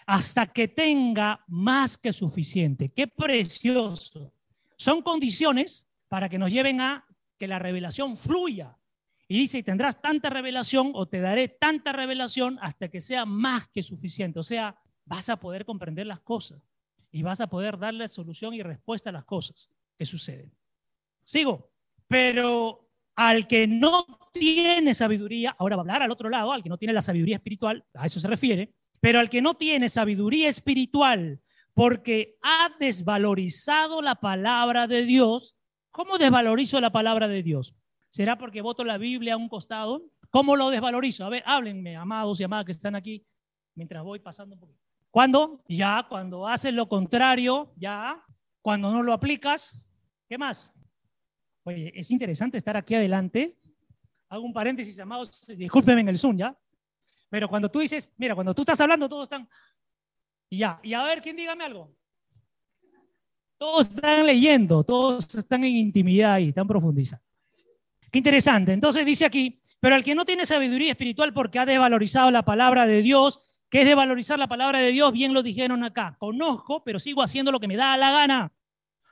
hasta que tenga más que suficiente. Qué precioso. Son condiciones para que nos lleven a que la revelación fluya. Y dice, y tendrás tanta revelación o te daré tanta revelación hasta que sea más que suficiente. O sea, vas a poder comprender las cosas y vas a poder darle solución y respuesta a las cosas que suceden. Sigo, pero al que no tiene sabiduría, ahora va a hablar al otro lado, al que no tiene la sabiduría espiritual, a eso se refiere, pero al que no tiene sabiduría espiritual porque ha desvalorizado la palabra de Dios, ¿cómo desvalorizo la palabra de Dios? ¿Será porque voto la Biblia a un costado? ¿Cómo lo desvalorizo? A ver, háblenme, amados y amadas que están aquí, mientras voy pasando un poquito. ¿Cuándo? Ya, cuando haces lo contrario, ya. Cuando no lo aplicas, ¿qué más? Oye, es interesante estar aquí adelante. Hago un paréntesis, amados, discúlpenme en el Zoom, ¿ya? Pero cuando tú dices, mira, cuando tú estás hablando, todos están. Y ya, y a ver, ¿quién dígame algo? Todos están leyendo, todos están en intimidad y están profundizando. Qué interesante. Entonces dice aquí, pero al que no tiene sabiduría espiritual porque ha desvalorizado la palabra de Dios, que es de valorizar la palabra de Dios, bien lo dijeron acá. Conozco, pero sigo haciendo lo que me da la gana.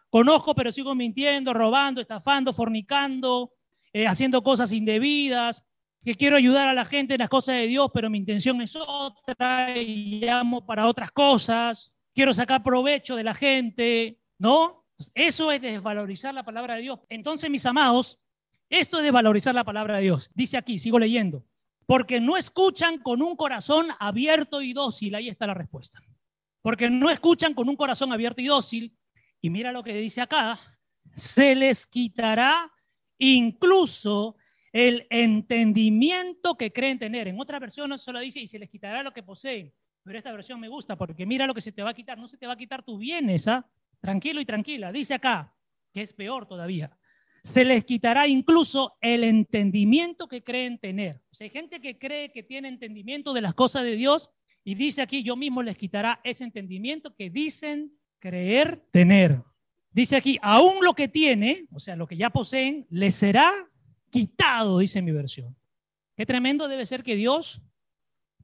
Conozco, pero sigo mintiendo, robando, estafando, fornicando, eh, haciendo cosas indebidas, que quiero ayudar a la gente en las cosas de Dios, pero mi intención es otra y llamo para otras cosas. Quiero sacar provecho de la gente, ¿no? Eso es desvalorizar la palabra de Dios. Entonces, mis amados, esto es de valorizar la palabra de Dios. Dice aquí, sigo leyendo. Porque no escuchan con un corazón abierto y dócil. Ahí está la respuesta. Porque no escuchan con un corazón abierto y dócil. Y mira lo que dice acá. Se les quitará incluso el entendimiento que creen tener. En otra versión solo dice y se les quitará lo que poseen. Pero esta versión me gusta porque mira lo que se te va a quitar. No se te va a quitar tu bienes, ¿ah? Tranquilo y tranquila. Dice acá, que es peor todavía se les quitará incluso el entendimiento que creen tener. O sea, hay gente que cree que tiene entendimiento de las cosas de Dios y dice aquí, yo mismo les quitará ese entendimiento que dicen creer tener. Dice aquí, aún lo que tiene, o sea, lo que ya poseen, les será quitado, dice mi versión. Qué tremendo debe ser que Dios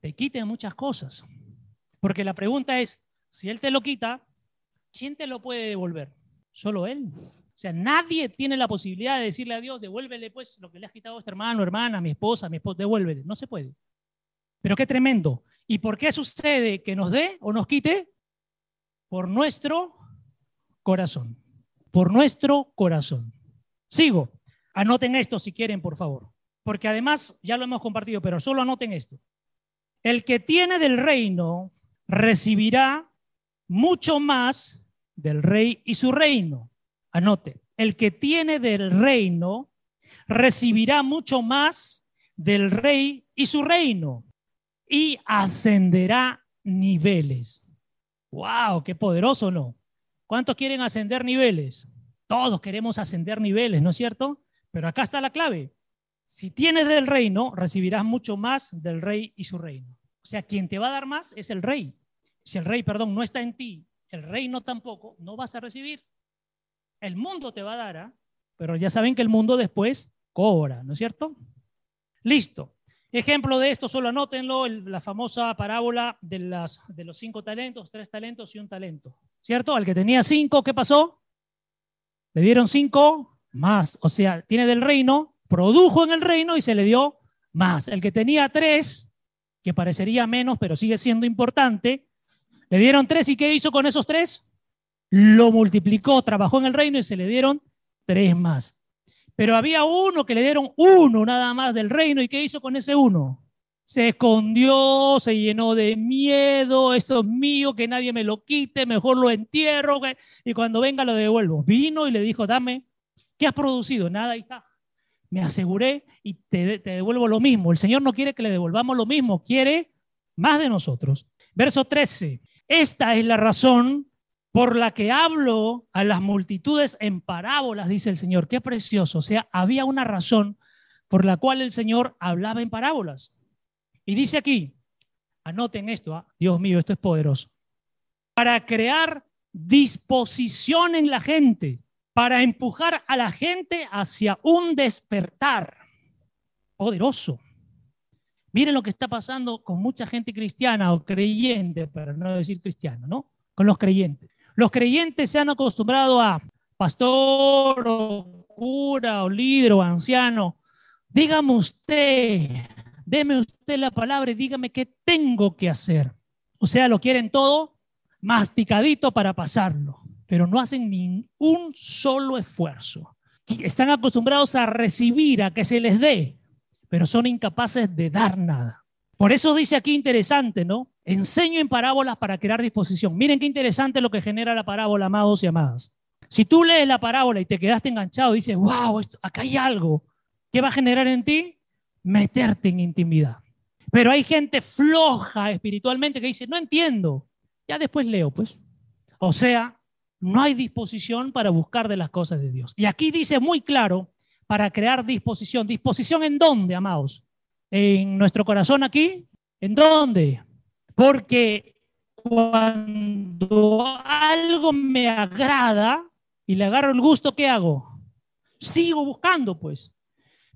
te quite muchas cosas. Porque la pregunta es, si Él te lo quita, ¿quién te lo puede devolver? Solo Él. O sea, nadie tiene la posibilidad de decirle a Dios, devuélvele pues lo que le has quitado a este hermano, hermana, mi esposa, mi esposa, devuélvele. No se puede. Pero qué tremendo. ¿Y por qué sucede que nos dé o nos quite? Por nuestro corazón. Por nuestro corazón. Sigo. Anoten esto si quieren, por favor. Porque además ya lo hemos compartido, pero solo anoten esto. El que tiene del reino recibirá mucho más del rey y su reino. Anote, el que tiene del reino recibirá mucho más del rey y su reino y ascenderá niveles. ¡Wow! ¡Qué poderoso, ¿no? ¿Cuántos quieren ascender niveles? Todos queremos ascender niveles, ¿no es cierto? Pero acá está la clave. Si tienes del reino, recibirás mucho más del rey y su reino. O sea, quien te va a dar más es el rey. Si el rey, perdón, no está en ti, el reino tampoco, no vas a recibir. El mundo te va a dar, ¿ah? pero ya saben que el mundo después cobra, ¿no es cierto? Listo. Ejemplo de esto, solo anótenlo, la famosa parábola de, las, de los cinco talentos, tres talentos y un talento. ¿Cierto? Al que tenía cinco, ¿qué pasó? Le dieron cinco más. O sea, tiene del reino, produjo en el reino y se le dio más. El que tenía tres, que parecería menos, pero sigue siendo importante, le dieron tres y ¿qué hizo con esos tres? Lo multiplicó, trabajó en el reino y se le dieron tres más. Pero había uno que le dieron uno nada más del reino y ¿qué hizo con ese uno? Se escondió, se llenó de miedo, esto es mío, que nadie me lo quite, mejor lo entierro y cuando venga lo devuelvo. Vino y le dijo, dame, ¿qué has producido? Nada, ahí está. Me aseguré y te, te devuelvo lo mismo. El Señor no quiere que le devolvamos lo mismo, quiere más de nosotros. Verso 13. Esta es la razón por la que hablo a las multitudes en parábolas, dice el Señor. Qué precioso. O sea, había una razón por la cual el Señor hablaba en parábolas. Y dice aquí, anoten esto, ¿ah? Dios mío, esto es poderoso. Para crear disposición en la gente, para empujar a la gente hacia un despertar poderoso. Miren lo que está pasando con mucha gente cristiana o creyente, para no decir cristiano, ¿no? Con los creyentes. Los creyentes se han acostumbrado a pastor o cura o líder o anciano. Dígame usted, deme usted la palabra y dígame qué tengo que hacer. O sea, lo quieren todo masticadito para pasarlo, pero no hacen ni un solo esfuerzo. Están acostumbrados a recibir, a que se les dé, pero son incapaces de dar nada. Por eso dice aquí interesante, ¿no? Enseño en parábolas para crear disposición. Miren qué interesante lo que genera la parábola, amados y amadas. Si tú lees la parábola y te quedaste enganchado y dices, wow, acá hay algo, ¿qué va a generar en ti? Meterte en intimidad. Pero hay gente floja espiritualmente que dice, no entiendo, ya después leo, pues. O sea, no hay disposición para buscar de las cosas de Dios. Y aquí dice muy claro, para crear disposición. ¿Disposición en dónde, amados? ¿En nuestro corazón aquí? ¿En dónde? Porque cuando algo me agrada y le agarro el gusto, ¿qué hago? Sigo buscando, pues.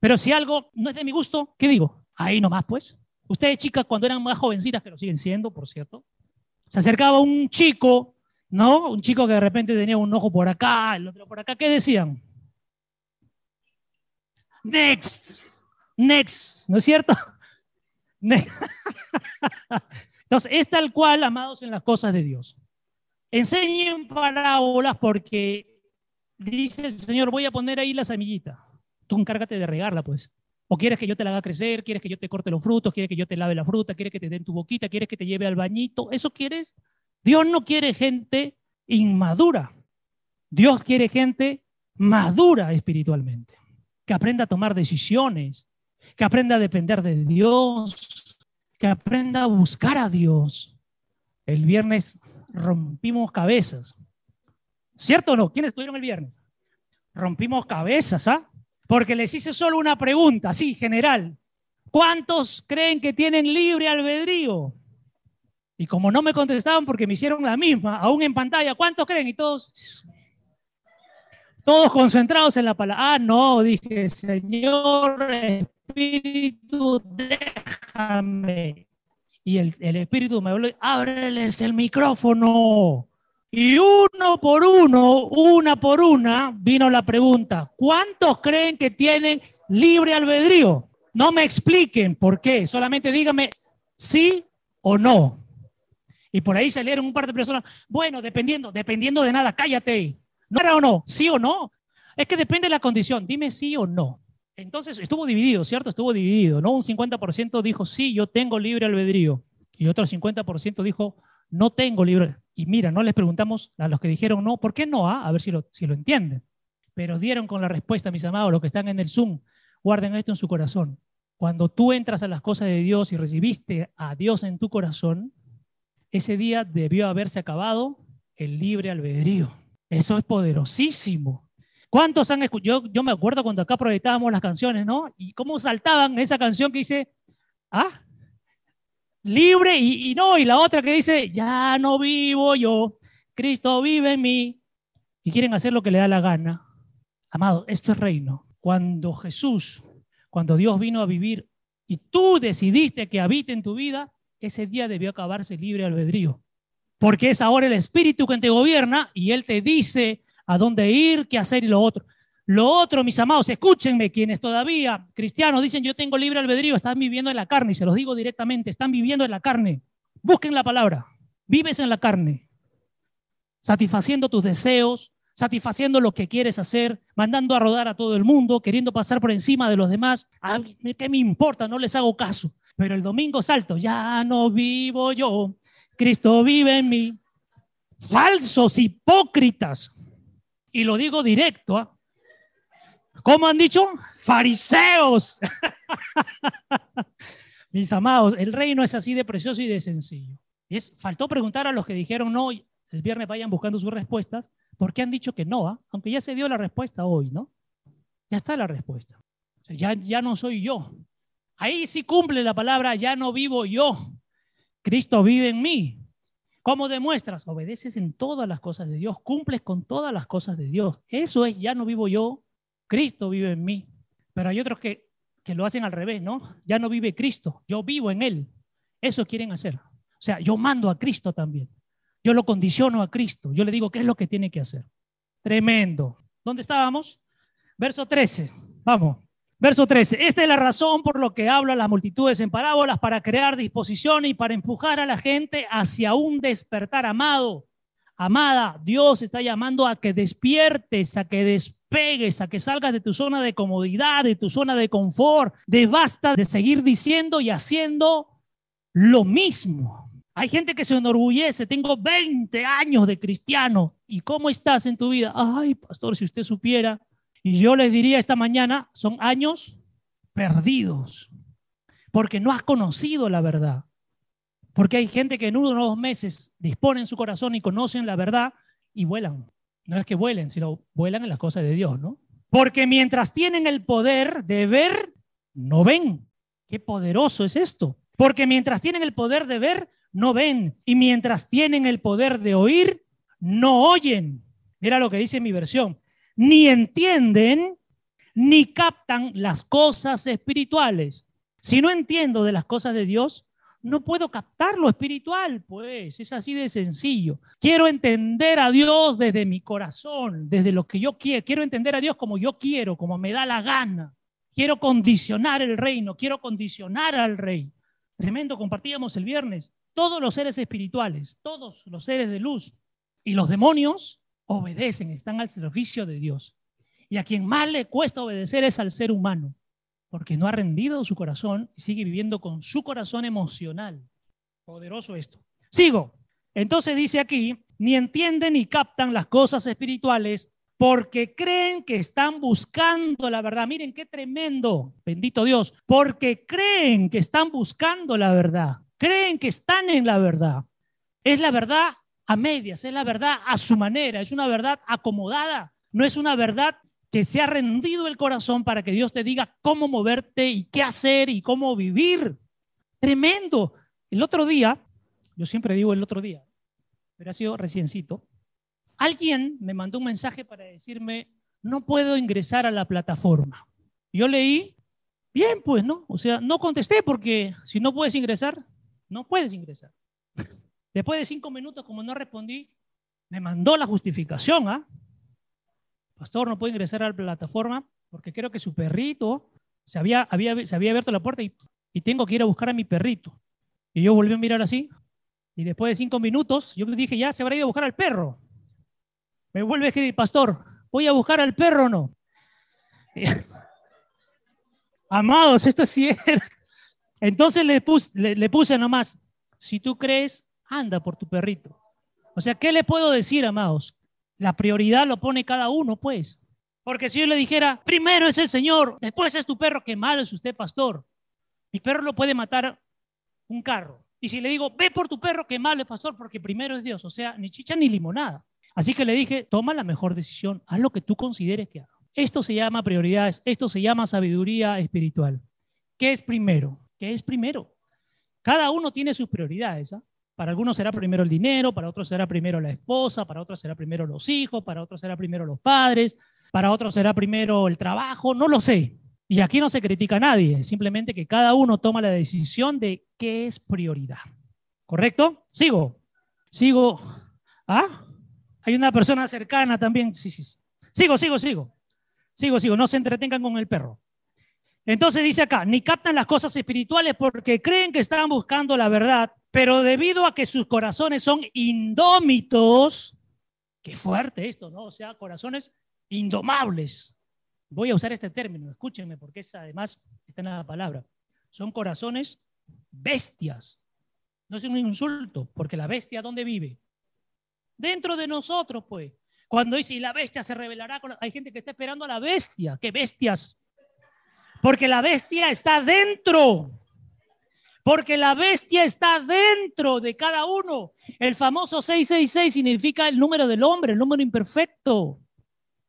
Pero si algo no es de mi gusto, ¿qué digo? Ahí nomás, pues. Ustedes, chicas, cuando eran más jovencitas, que lo siguen siendo, por cierto, se acercaba un chico, ¿no? Un chico que de repente tenía un ojo por acá, el otro por acá. ¿Qué decían? Next, next, ¿no es cierto? Entonces, es tal cual, amados, en las cosas de Dios. Enseñen parábolas porque dice el Señor, voy a poner ahí la semillita. Tú encárgate de regarla, pues. O quieres que yo te la haga crecer, quieres que yo te corte los frutos, quieres que yo te lave la fruta, quieres que te den tu boquita, quieres que te lleve al bañito. ¿Eso quieres? Dios no quiere gente inmadura. Dios quiere gente madura espiritualmente, que aprenda a tomar decisiones, que aprenda a depender de Dios, aprenda a buscar a Dios. El viernes rompimos cabezas. ¿Cierto o no? ¿Quiénes estuvieron el viernes? Rompimos cabezas, ¿ah? Porque les hice solo una pregunta, así, general. ¿Cuántos creen que tienen libre albedrío? Y como no me contestaban porque me hicieron la misma, aún en pantalla, ¿cuántos creen? Y todos, Todos concentrados en la palabra. Ah, no, dije, Señor Espíritu, Y el, el Espíritu me habló, ábreles el micrófono. Y uno por uno, una por una, vino la pregunta, ¿cuántos creen que tienen libre albedrío? No me expliquen por qué, solamente díganme sí o no. Y por ahí salieron un par de personas, bueno, dependiendo, dependiendo de nada, cállate. ¿No era o no? ¿Sí o no? Es que depende de la condición, dime sí o no. Entonces estuvo dividido, ¿cierto? Estuvo dividido, ¿no? Un 50% dijo, sí, yo tengo libre albedrío. Y otro 50% dijo, no tengo libre. Y mira, no les preguntamos a los que dijeron no, ¿por qué no? Ah? A ver si lo, si lo entienden. Pero dieron con la respuesta, mis amados, los que están en el Zoom, guarden esto en su corazón. Cuando tú entras a las cosas de Dios y recibiste a Dios en tu corazón, ese día debió haberse acabado el libre albedrío. Eso es poderosísimo. ¿Cuántos han escuchado? Yo, yo, me acuerdo cuando acá proyectábamos las canciones, ¿no? Y cómo saltaban esa canción que dice, ah, libre y, y, no, y la otra que dice, ya no vivo yo, Cristo vive en mí. Y quieren hacer lo que le da la gana. Amado, esto es reino. Cuando Jesús, cuando Dios vino a vivir y tú decidiste que habite en tu vida, ese día debió acabarse libre albedrío. Porque es ahora el Espíritu quien te gobierna y Él te dice a dónde ir, qué hacer y lo otro. Lo otro, mis amados, escúchenme, quienes todavía cristianos dicen yo tengo libre albedrío, están viviendo en la carne, y se los digo directamente, están viviendo en la carne. Busquen la palabra, vives en la carne, satisfaciendo tus deseos, satisfaciendo lo que quieres hacer, mandando a rodar a todo el mundo, queriendo pasar por encima de los demás. ¿Qué me importa? No les hago caso. Pero el domingo salto, ya no vivo yo, Cristo vive en mí. Falsos, hipócritas. Y lo digo directo, ¿eh? ¿Cómo han dicho? Fariseos. Mis amados, el reino es así de precioso y de sencillo. es, faltó preguntar a los que dijeron no, el viernes vayan buscando sus respuestas, ¿por qué han dicho que no? Ah? Aunque ya se dio la respuesta hoy, ¿no? Ya está la respuesta. Ya, ya no soy yo. Ahí sí cumple la palabra, ya no vivo yo. Cristo vive en mí. ¿Cómo demuestras? Obedeces en todas las cosas de Dios, cumples con todas las cosas de Dios. Eso es, ya no vivo yo, Cristo vive en mí. Pero hay otros que, que lo hacen al revés, ¿no? Ya no vive Cristo, yo vivo en Él. Eso quieren hacer. O sea, yo mando a Cristo también. Yo lo condiciono a Cristo. Yo le digo qué es lo que tiene que hacer. Tremendo. ¿Dónde estábamos? Verso 13. Vamos. Verso 13. Esta es la razón por lo que habla las multitudes en parábolas para crear disposición y para empujar a la gente hacia un despertar amado. Amada, Dios está llamando a que despiertes, a que despegues, a que salgas de tu zona de comodidad, de tu zona de confort, de basta de seguir diciendo y haciendo lo mismo. Hay gente que se enorgullece, tengo 20 años de cristiano. ¿Y cómo estás en tu vida? Ay, pastor, si usted supiera. Y yo les diría esta mañana, son años perdidos, porque no has conocido la verdad. Porque hay gente que en uno o dos meses disponen su corazón y conocen la verdad y vuelan. No es que vuelen, sino vuelan en las cosas de Dios, ¿no? Porque mientras tienen el poder de ver, no ven. Qué poderoso es esto. Porque mientras tienen el poder de ver, no ven. Y mientras tienen el poder de oír, no oyen. Mira lo que dice mi versión. Ni entienden ni captan las cosas espirituales. Si no entiendo de las cosas de Dios, no puedo captar lo espiritual, pues es así de sencillo. Quiero entender a Dios desde mi corazón, desde lo que yo quiero. Quiero entender a Dios como yo quiero, como me da la gana. Quiero condicionar el reino, quiero condicionar al rey. Tremendo, compartíamos el viernes. Todos los seres espirituales, todos los seres de luz y los demonios obedecen, están al servicio de Dios. Y a quien más le cuesta obedecer es al ser humano porque no ha rendido su corazón y sigue viviendo con su corazón emocional. Poderoso esto. Sigo. Entonces dice aquí, ni entienden ni captan las cosas espirituales porque creen que están buscando la verdad. Miren qué tremendo, bendito Dios, porque creen que están buscando la verdad, creen que están en la verdad. Es la verdad a medias, es la verdad a su manera, es una verdad acomodada, no es una verdad que se ha rendido el corazón para que Dios te diga cómo moverte y qué hacer y cómo vivir. Tremendo. El otro día, yo siempre digo el otro día, pero ha sido reciencito, alguien me mandó un mensaje para decirme, no puedo ingresar a la plataforma. Yo leí, bien, pues, ¿no? O sea, no contesté porque si no puedes ingresar, no puedes ingresar. Después de cinco minutos, como no respondí, me mandó la justificación, ¿ah? Pastor, no puede ingresar a la plataforma porque creo que su perrito se había, abierto la puerta y, tengo que ir a buscar a mi perrito. Y yo volví a mirar así. Y después de cinco minutos, yo dije, ya se habrá ido a buscar al perro. Me vuelve a decir, pastor, ¿voy a buscar al perro o no? Amados, esto es cierto. Entonces le puse, le, le puse nomás, si tú crees, anda por tu perrito. O sea, ¿qué le puedo decir, amados? La prioridad lo pone cada uno, pues. Porque si yo le dijera, primero es el Señor, después es tu perro, qué malo es usted, pastor. Mi perro lo puede matar un carro. Y si le digo, ve por tu perro, qué malo es, pastor, porque primero es Dios. O sea, ni chicha ni limonada. Así que le dije, toma la mejor decisión, haz lo que tú consideres que haga. Esto se llama prioridades, esto se llama sabiduría espiritual. ¿Qué es primero? ¿Qué es primero? Cada uno tiene sus prioridades. ¿ah? Para algunos será primero el dinero, para otros será primero la esposa, para otros será primero los hijos, para otros será primero los padres, para otros será primero el trabajo, no lo sé. Y aquí no se critica a nadie, simplemente que cada uno toma la decisión de qué es prioridad. ¿Correcto? Sigo. Sigo. ¿Ah? Hay una persona cercana también. Sí, sí. Sigo, sigo, sigo. Sigo, sigo. No se entretengan con el perro. Entonces dice acá, ni captan las cosas espirituales porque creen que están buscando la verdad, pero debido a que sus corazones son indómitos, qué fuerte esto, ¿no? O sea, corazones indomables. Voy a usar este término, escúchenme, porque es además está en la palabra. Son corazones bestias. No es un insulto, porque la bestia, ¿dónde vive? Dentro de nosotros, pues. Cuando dice, y la bestia se revelará, hay gente que está esperando a la bestia. ¿Qué bestias? Porque la bestia está dentro. Porque la bestia está dentro de cada uno. El famoso 666 significa el número del hombre, el número imperfecto.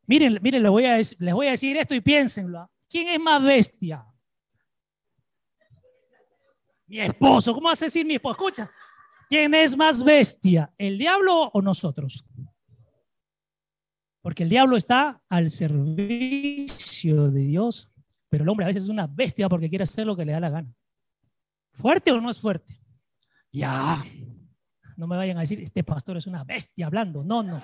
Miren, miren, les voy a, les voy a decir esto y piénsenlo. ¿Quién es más bestia? Mi esposo. ¿Cómo vas a decir mi esposo? Escucha. ¿Quién es más bestia? ¿El diablo o nosotros? Porque el diablo está al servicio de Dios, pero el hombre a veces es una bestia porque quiere hacer lo que le da la gana. ¿Fuerte o no es fuerte? Ya. No me vayan a decir, este pastor es una bestia hablando. No, no.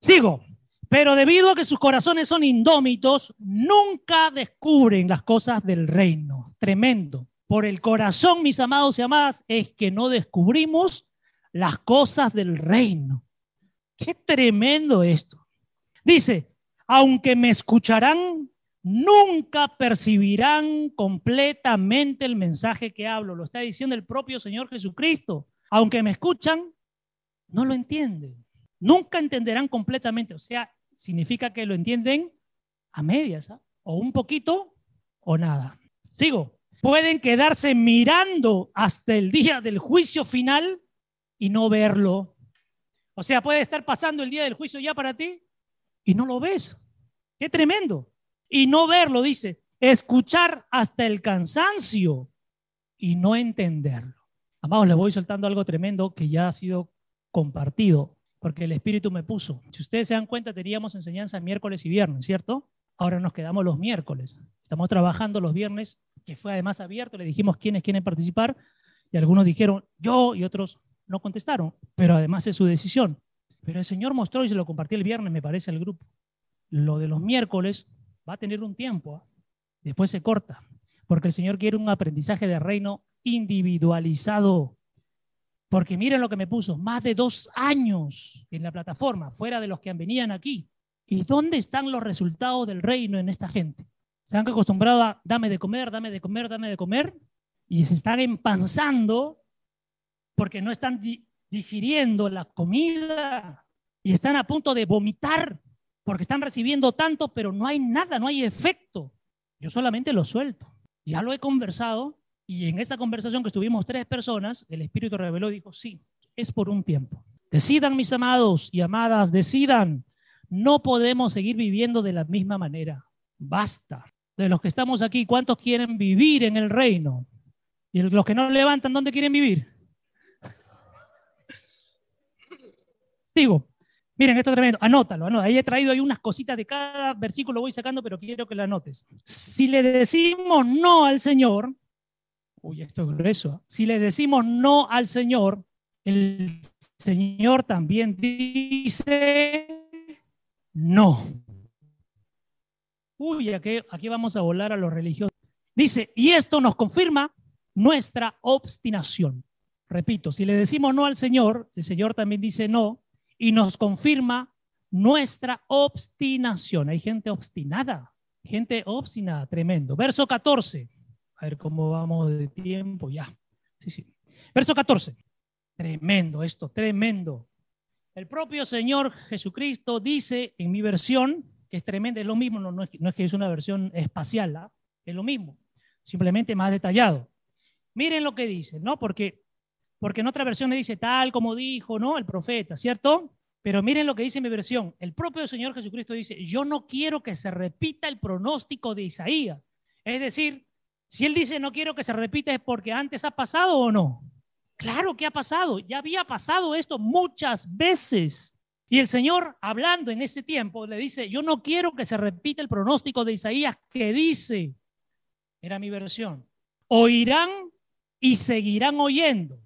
Sigo. Pero debido a que sus corazones son indómitos, nunca descubren las cosas del reino. Tremendo. Por el corazón, mis amados y amadas, es que no descubrimos las cosas del reino. Qué tremendo esto. Dice, aunque me escucharán, nunca percibirán completamente el mensaje que hablo. Lo está diciendo el propio Señor Jesucristo. Aunque me escuchan, no lo entienden. Nunca entenderán completamente. O sea, significa que lo entienden a medias, ¿ah? o un poquito o nada. Sigo. Pueden quedarse mirando hasta el día del juicio final y no verlo. O sea, puede estar pasando el día del juicio ya para ti y no lo ves. Qué tremendo. Y no verlo, dice, escuchar hasta el cansancio y no entenderlo. Amados, les voy soltando algo tremendo que ya ha sido compartido porque el Espíritu me puso. Si ustedes se dan cuenta, teníamos enseñanza miércoles y viernes, ¿cierto? Ahora nos quedamos los miércoles. Estamos trabajando los viernes, que fue además abierto, le dijimos quiénes quieren participar, y algunos dijeron yo y otros no contestaron, pero además es su decisión. Pero el Señor mostró y se lo compartí el viernes, me parece, al grupo. Lo de los miércoles va a tener un tiempo, ¿ah? después se corta, porque el Señor quiere un aprendizaje de reino individualizado. Porque miren lo que me puso, más de dos años en la plataforma, fuera de los que venían aquí. ¿Y dónde están los resultados del reino en esta gente? Se han acostumbrado a dame de comer, dame de comer, dame de comer, y se están empanzando porque no están digiriendo la comida y están a punto de vomitar porque están recibiendo tanto, pero no hay nada, no hay efecto. Yo solamente lo suelto. Ya lo he conversado y en esa conversación que estuvimos tres personas, el Espíritu reveló y dijo, sí, es por un tiempo. Decidan, mis amados y amadas, decidan. No podemos seguir viviendo de la misma manera. Basta. De los que estamos aquí, ¿cuántos quieren vivir en el reino? Y los que no levantan, ¿dónde quieren vivir? Sigo. Miren, esto es tremendo. Anótalo, anótalo. Ahí he traído ahí unas cositas de cada versículo, voy sacando, pero quiero que lo anotes. Si le decimos no al Señor, uy, esto es grueso. ¿eh? Si le decimos no al Señor, el Señor también dice no. Uy, aquí, aquí vamos a volar a los religiosos. Dice, y esto nos confirma nuestra obstinación. Repito, si le decimos no al Señor, el Señor también dice no y nos confirma nuestra obstinación. Hay gente obstinada, gente obstinada, tremendo. Verso 14. A ver cómo vamos de tiempo ya. Sí, sí. Verso 14. Tremendo esto, tremendo. El propio Señor Jesucristo dice en mi versión, que es tremendo, es lo mismo, no, es, que es una versión espacial, ¿ah? es lo mismo, simplemente más detallado. Miren lo que dice, ¿no? Porque porque en otra versión le dice tal como dijo, ¿no? El profeta, ¿cierto? Pero miren lo que dice mi versión. El propio Señor Jesucristo dice, yo no quiero que se repita el pronóstico de Isaías. Es decir, si él dice no quiero que se repita es porque antes ha pasado o no. Claro que ha pasado, ya había pasado esto muchas veces. Y el Señor, hablando en ese tiempo, le dice, yo no quiero que se repita el pronóstico de Isaías que dice, era mi versión, oirán y seguirán oyendo.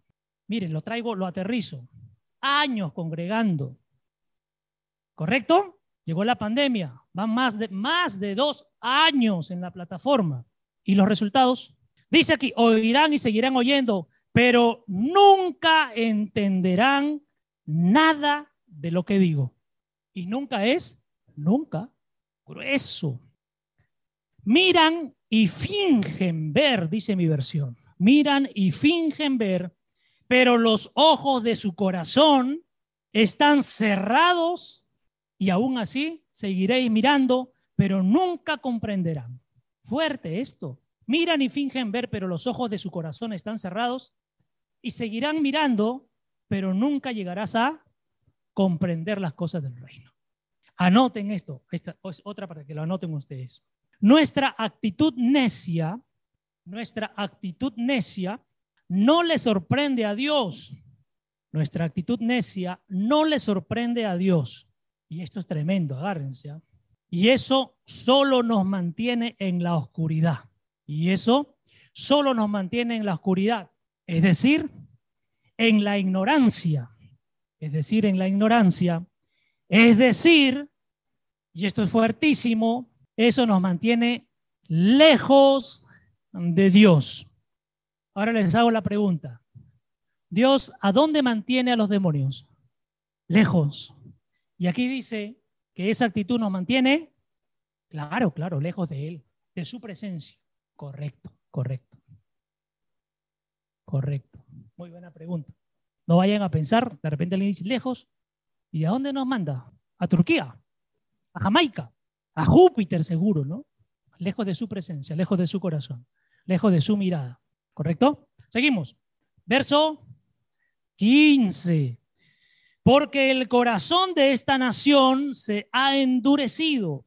Miren, lo traigo, lo aterrizo. Años congregando. ¿Correcto? Llegó la pandemia. Van más de, más de dos años en la plataforma. ¿Y los resultados? Dice aquí, oirán y seguirán oyendo, pero nunca entenderán nada de lo que digo. Y nunca es, nunca, grueso. Miran y fingen ver, dice mi versión. Miran y fingen ver, pero los ojos de su corazón están cerrados y aún así seguiréis mirando, pero nunca comprenderán. Fuerte esto. Miran y fingen ver, pero los ojos de su corazón están cerrados y seguirán mirando, pero nunca llegarás a comprender las cosas del reino. Anoten esto, esta es otra para que lo anoten ustedes. Nuestra actitud necia, nuestra actitud necia no le sorprende a Dios. Nuestra actitud necia no le sorprende a Dios. Y esto es tremendo, agárrense. ¿ah? Y eso solo nos mantiene en la oscuridad. Y eso solo nos mantiene en la oscuridad. Es decir, en la ignorancia. Es decir, en la ignorancia. Es decir, y esto es fuertísimo, eso nos mantiene lejos de Dios. Ahora les hago la pregunta. Dios, ¿a dónde mantiene a los demonios? Lejos. Y aquí dice que esa actitud nos mantiene, claro, claro, lejos de Él, de su presencia. Correcto, correcto. Correcto. Muy buena pregunta. No vayan a pensar, de repente alguien dice, lejos, ¿y a dónde nos manda? A Turquía, a Jamaica, a Júpiter seguro, ¿no? Lejos de su presencia, lejos de su corazón, lejos de su mirada. ¿Correcto? Seguimos. Verso 15. Porque el corazón de esta nación se ha endurecido.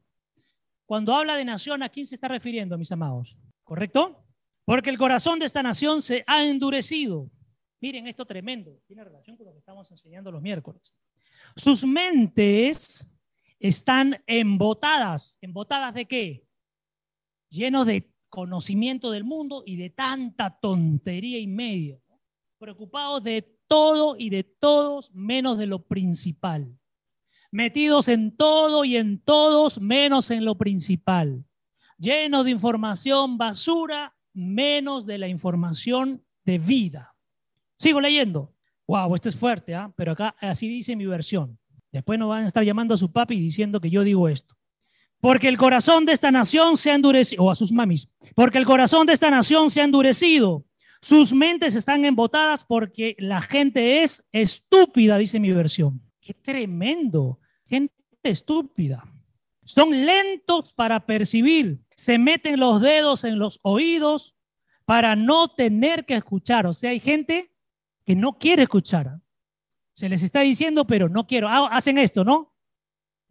Cuando habla de nación, ¿a quién se está refiriendo, mis amados? ¿Correcto? Porque el corazón de esta nación se ha endurecido. Miren esto tremendo. Tiene relación con lo que estamos enseñando los miércoles. Sus mentes están embotadas. ¿Embotadas de qué? Llenos de conocimiento del mundo y de tanta tontería y medio. Preocupados de todo y de todos menos de lo principal. Metidos en todo y en todos menos en lo principal. Llenos de información basura menos de la información de vida. Sigo leyendo. Wow, esto es fuerte, ¿ah? pero acá así dice mi versión. Después nos van a estar llamando a su papi diciendo que yo digo esto. Porque el corazón de esta nación se ha endurecido, o a sus mamis, porque el corazón de esta nación se ha endurecido. Sus mentes están embotadas porque la gente es estúpida, dice mi versión. Qué tremendo. Gente estúpida. Son lentos para percibir. Se meten los dedos en los oídos para no tener que escuchar. O sea, hay gente que no quiere escuchar. Se les está diciendo, pero no quiero. Ah, hacen esto, ¿no?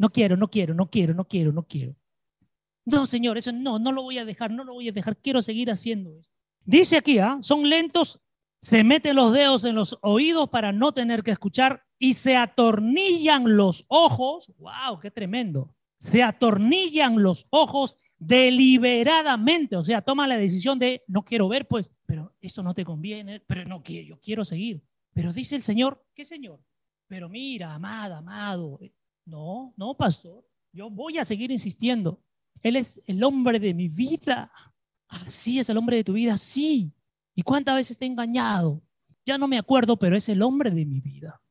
No quiero, no quiero, no quiero, no quiero, no quiero. No, Señor, eso no, no lo voy a dejar, no lo voy a dejar, quiero seguir haciendo eso. Dice aquí, ¿ah? son lentos se meten los dedos en los oídos para no tener que escuchar y se atornillan los ojos. ¡Wow! ¡Qué tremendo! Se atornillan los ojos deliberadamente, o sea, toma la decisión de no quiero ver, pues, pero esto no te conviene, pero no quiero, yo quiero seguir. Pero dice el Señor, ¿qué Señor? Pero mira, amada, amado, no, no, pastor, yo voy a seguir insistiendo. Él es el hombre de mi vida. Así es el hombre de tu vida, sí. ¿Y cuántas veces te he engañado? Ya no me acuerdo, pero es el hombre de mi vida.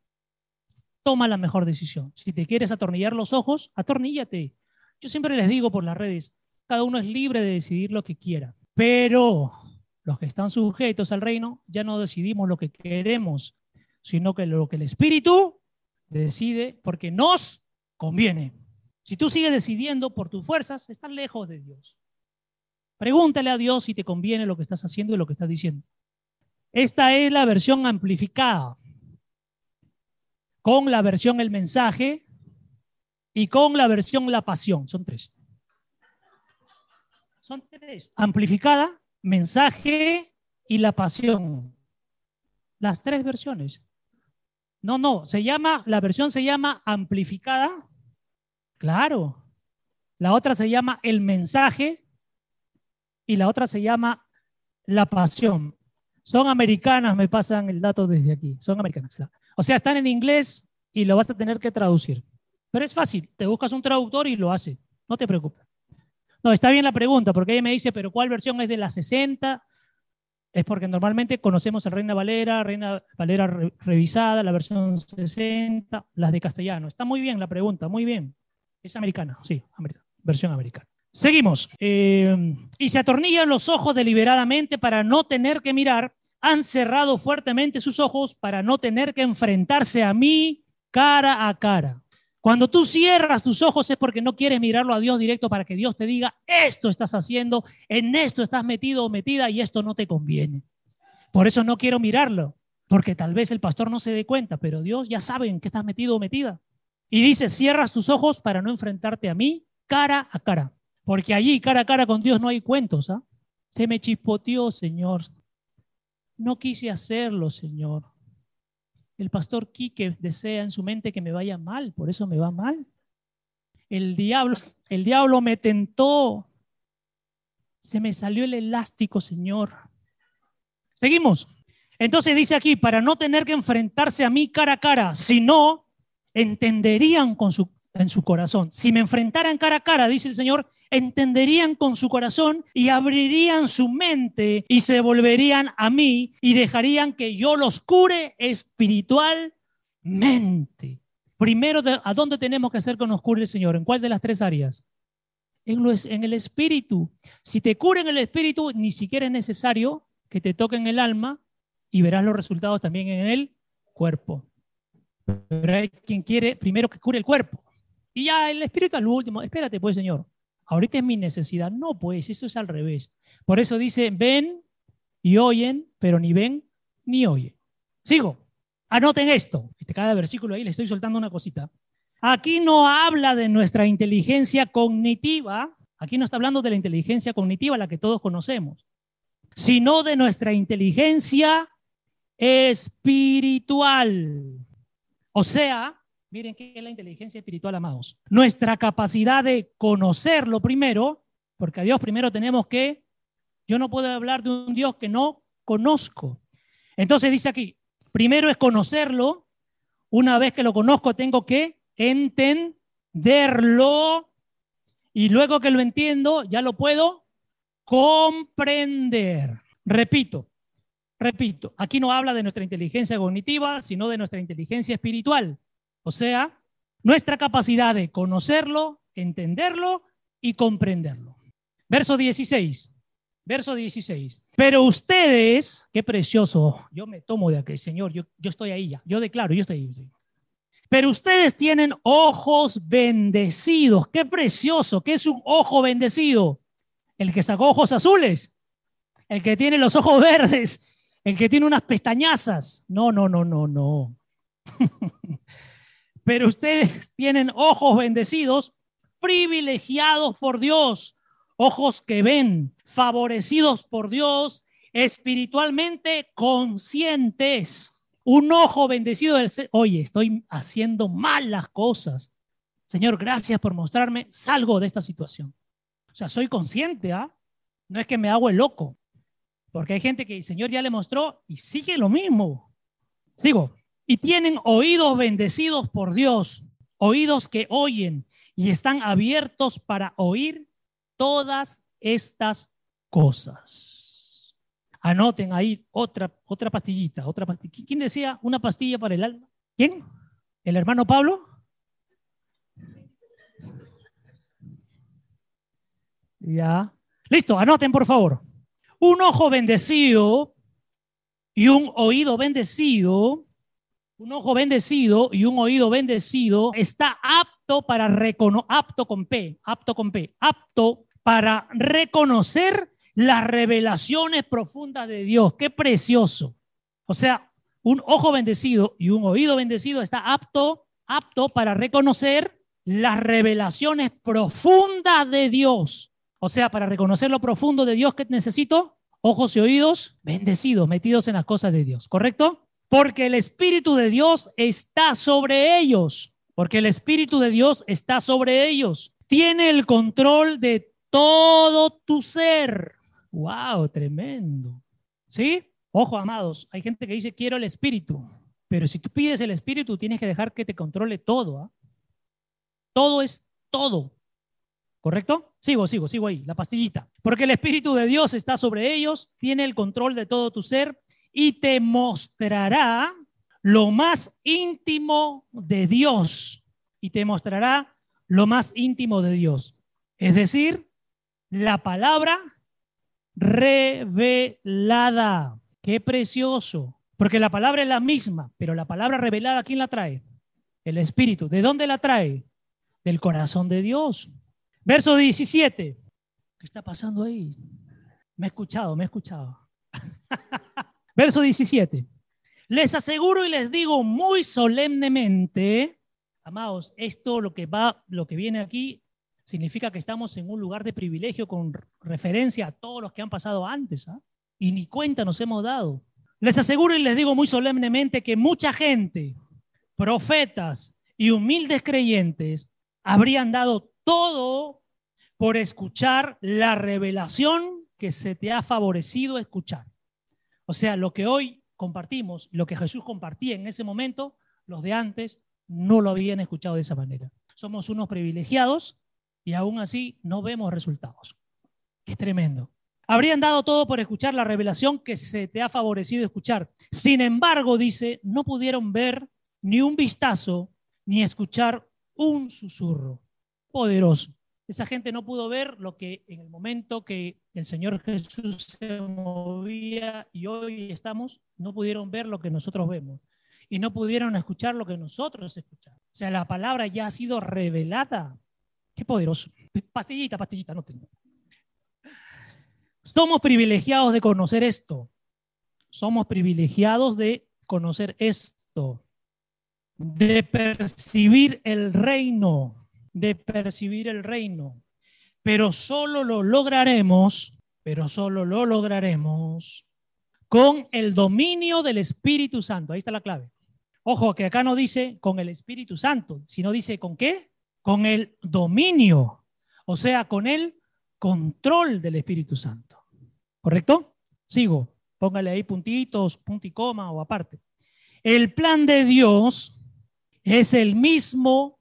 Toma la mejor decisión. Si te quieres atornillar los ojos, atorníllate. Yo siempre les digo por las redes, cada uno es libre de decidir lo que quiera, pero los que están sujetos al reino ya no decidimos lo que queremos, sino que lo que el Espíritu decide porque nos conviene. Si tú sigues decidiendo por tus fuerzas, estás lejos de Dios. Pregúntale a Dios si te conviene lo que estás haciendo y lo que estás diciendo. Esta es la versión amplificada, con la versión el mensaje y con la versión la pasión. Son tres. Son tres. Amplificada, mensaje y la pasión. Las tres versiones. No, no, se llama, la versión se llama amplificada. Claro. La otra se llama el mensaje y la otra se llama la pasión. Son americanas, me pasan el dato desde aquí. Son americanas. O sea, están en inglés y lo vas a tener que traducir. Pero es fácil, te buscas un traductor y lo hace. No te preocupes. No, está bien la pregunta, porque ella me dice, pero ¿cuál versión es de la 60? Es porque normalmente conocemos el Reina Valera, Reina Valera revisada, la versión 60, las de castellano. Está muy bien la pregunta, muy bien. Es americana, sí, versión americana. Seguimos. Eh, y se atornillan los ojos deliberadamente para no tener que mirar. Han cerrado fuertemente sus ojos para no tener que enfrentarse a mí cara a cara. Cuando tú cierras tus ojos es porque no quieres mirarlo a Dios directo para que Dios te diga, esto estás haciendo, en esto estás metido o metida y esto no te conviene. Por eso no quiero mirarlo, porque tal vez el pastor no se dé cuenta, pero Dios ya sabe en qué estás metido o metida. Y dice, cierras tus ojos para no enfrentarte a mí cara a cara, porque allí cara a cara con Dios no hay cuentos. ¿ah? Se me chispoteó, Señor. No quise hacerlo, Señor. El pastor Quique desea en su mente que me vaya mal, por eso me va mal. El diablo, el diablo me tentó. Se me salió el elástico, Señor. Seguimos. Entonces dice aquí, para no tener que enfrentarse a mí cara a cara, sino entenderían con su en su corazón. Si me enfrentaran cara a cara, dice el Señor, entenderían con su corazón y abrirían su mente y se volverían a mí y dejarían que yo los cure espiritualmente. Primero, ¿a dónde tenemos que hacer que nos cure el Señor? ¿En cuál de las tres áreas? En, en el espíritu. Si te cura en el espíritu, ni siquiera es necesario que te toquen el alma y verás los resultados también en el cuerpo. Pero hay quien quiere primero que cure el cuerpo. Y ya el espíritu al último, espérate pues Señor, ahorita es mi necesidad. No, pues eso es al revés. Por eso dice, ven y oyen, pero ni ven ni oyen. Sigo. Anoten esto. Este, cada versículo ahí le estoy soltando una cosita. Aquí no habla de nuestra inteligencia cognitiva. Aquí no está hablando de la inteligencia cognitiva, la que todos conocemos, sino de nuestra inteligencia espiritual. O sea, Miren qué es la inteligencia espiritual, amados. Nuestra capacidad de conocerlo primero, porque a Dios primero tenemos que, yo no puedo hablar de un Dios que no conozco. Entonces dice aquí, primero es conocerlo, una vez que lo conozco tengo que entenderlo y luego que lo entiendo ya lo puedo comprender. Repito, repito, aquí no habla de nuestra inteligencia cognitiva, sino de nuestra inteligencia espiritual. O sea, nuestra capacidad de conocerlo, entenderlo y comprenderlo. Verso 16. Verso 16. Pero ustedes, qué precioso, yo me tomo de aquel Señor, yo, yo estoy ahí ya, yo declaro, yo estoy ahí. Pero ustedes tienen ojos bendecidos. Qué precioso, ¿qué es un ojo bendecido? El que sacó ojos azules, el que tiene los ojos verdes, el que tiene unas pestañazas. No, no, no, no, no. Pero ustedes tienen ojos bendecidos, privilegiados por Dios, ojos que ven, favorecidos por Dios espiritualmente conscientes. Un ojo bendecido del Oye, estoy haciendo malas cosas. Señor, gracias por mostrarme, salgo de esta situación. O sea, soy consciente, ¿ah? No es que me hago el loco. Porque hay gente que el Señor ya le mostró y sigue lo mismo. Sigo. Y tienen oídos bendecidos por Dios, oídos que oyen y están abiertos para oír todas estas cosas. Anoten ahí otra, otra pastillita, otra. ¿Quién decía una pastilla para el alma? ¿Quién? ¿El hermano Pablo? Ya. Listo, anoten por favor. Un ojo bendecido y un oído bendecido, un ojo bendecido y un oído bendecido está apto para reconocer, apto con P, apto con P, apto para reconocer las revelaciones profundas de Dios. Qué precioso. O sea, un ojo bendecido y un oído bendecido está apto, apto para reconocer las revelaciones profundas de Dios. O sea, para reconocer lo profundo de Dios que necesito, ojos y oídos bendecidos, metidos en las cosas de Dios, ¿correcto? Porque el Espíritu de Dios está sobre ellos, porque el Espíritu de Dios está sobre ellos. Tiene el control de todo tu ser. ¡Wow! Tremendo. ¿Sí? Ojo, amados, hay gente que dice, quiero el Espíritu, pero si tú pides el Espíritu, tienes que dejar que te controle todo. ¿ah? Todo es todo. ¿Correcto? Sigo, sigo, sigo ahí, la pastillita. Porque el Espíritu de Dios está sobre ellos, tiene el control de todo tu ser y te mostrará lo más íntimo de Dios. Y te mostrará lo más íntimo de Dios. Es decir, la palabra revelada. Qué precioso. Porque la palabra es la misma, pero la palabra revelada, ¿quién la trae? El Espíritu. ¿De dónde la trae? Del corazón de Dios. Verso 17. ¿Qué está pasando ahí? Me he escuchado, me he escuchado. Verso 17. Les aseguro y les digo muy solemnemente, amados, esto lo que va, lo que viene aquí significa que estamos en un lugar de privilegio con referencia a todos los que han pasado antes, ¿ah? y ni cuenta nos hemos dado. Les aseguro y les digo muy solemnemente que mucha gente, profetas y humildes creyentes, habrían dado todo por escuchar la revelación que se te ha favorecido escuchar. O sea, lo que hoy compartimos, lo que Jesús compartía en ese momento, los de antes no lo habían escuchado de esa manera. Somos unos privilegiados y aún así no vemos resultados. Qué tremendo. Habrían dado todo por escuchar la revelación que se te ha favorecido escuchar. Sin embargo, dice, no pudieron ver ni un vistazo ni escuchar un susurro poderoso. Esa gente no pudo ver lo que en el momento que el Señor Jesús se movía y hoy estamos, no pudieron ver lo que nosotros vemos y no pudieron escuchar lo que nosotros escuchamos. O sea, la palabra ya ha sido revelada. Qué poderoso. Pastillita, pastillita, no tengo. Somos privilegiados de conocer esto. Somos privilegiados de conocer esto. De percibir el reino de percibir el reino. Pero solo lo lograremos, pero solo lo lograremos con el dominio del Espíritu Santo. Ahí está la clave. Ojo, que acá no dice con el Espíritu Santo, sino dice con qué? Con el dominio, o sea, con el control del Espíritu Santo. ¿Correcto? Sigo. Póngale ahí puntitos, punto y coma o aparte. El plan de Dios es el mismo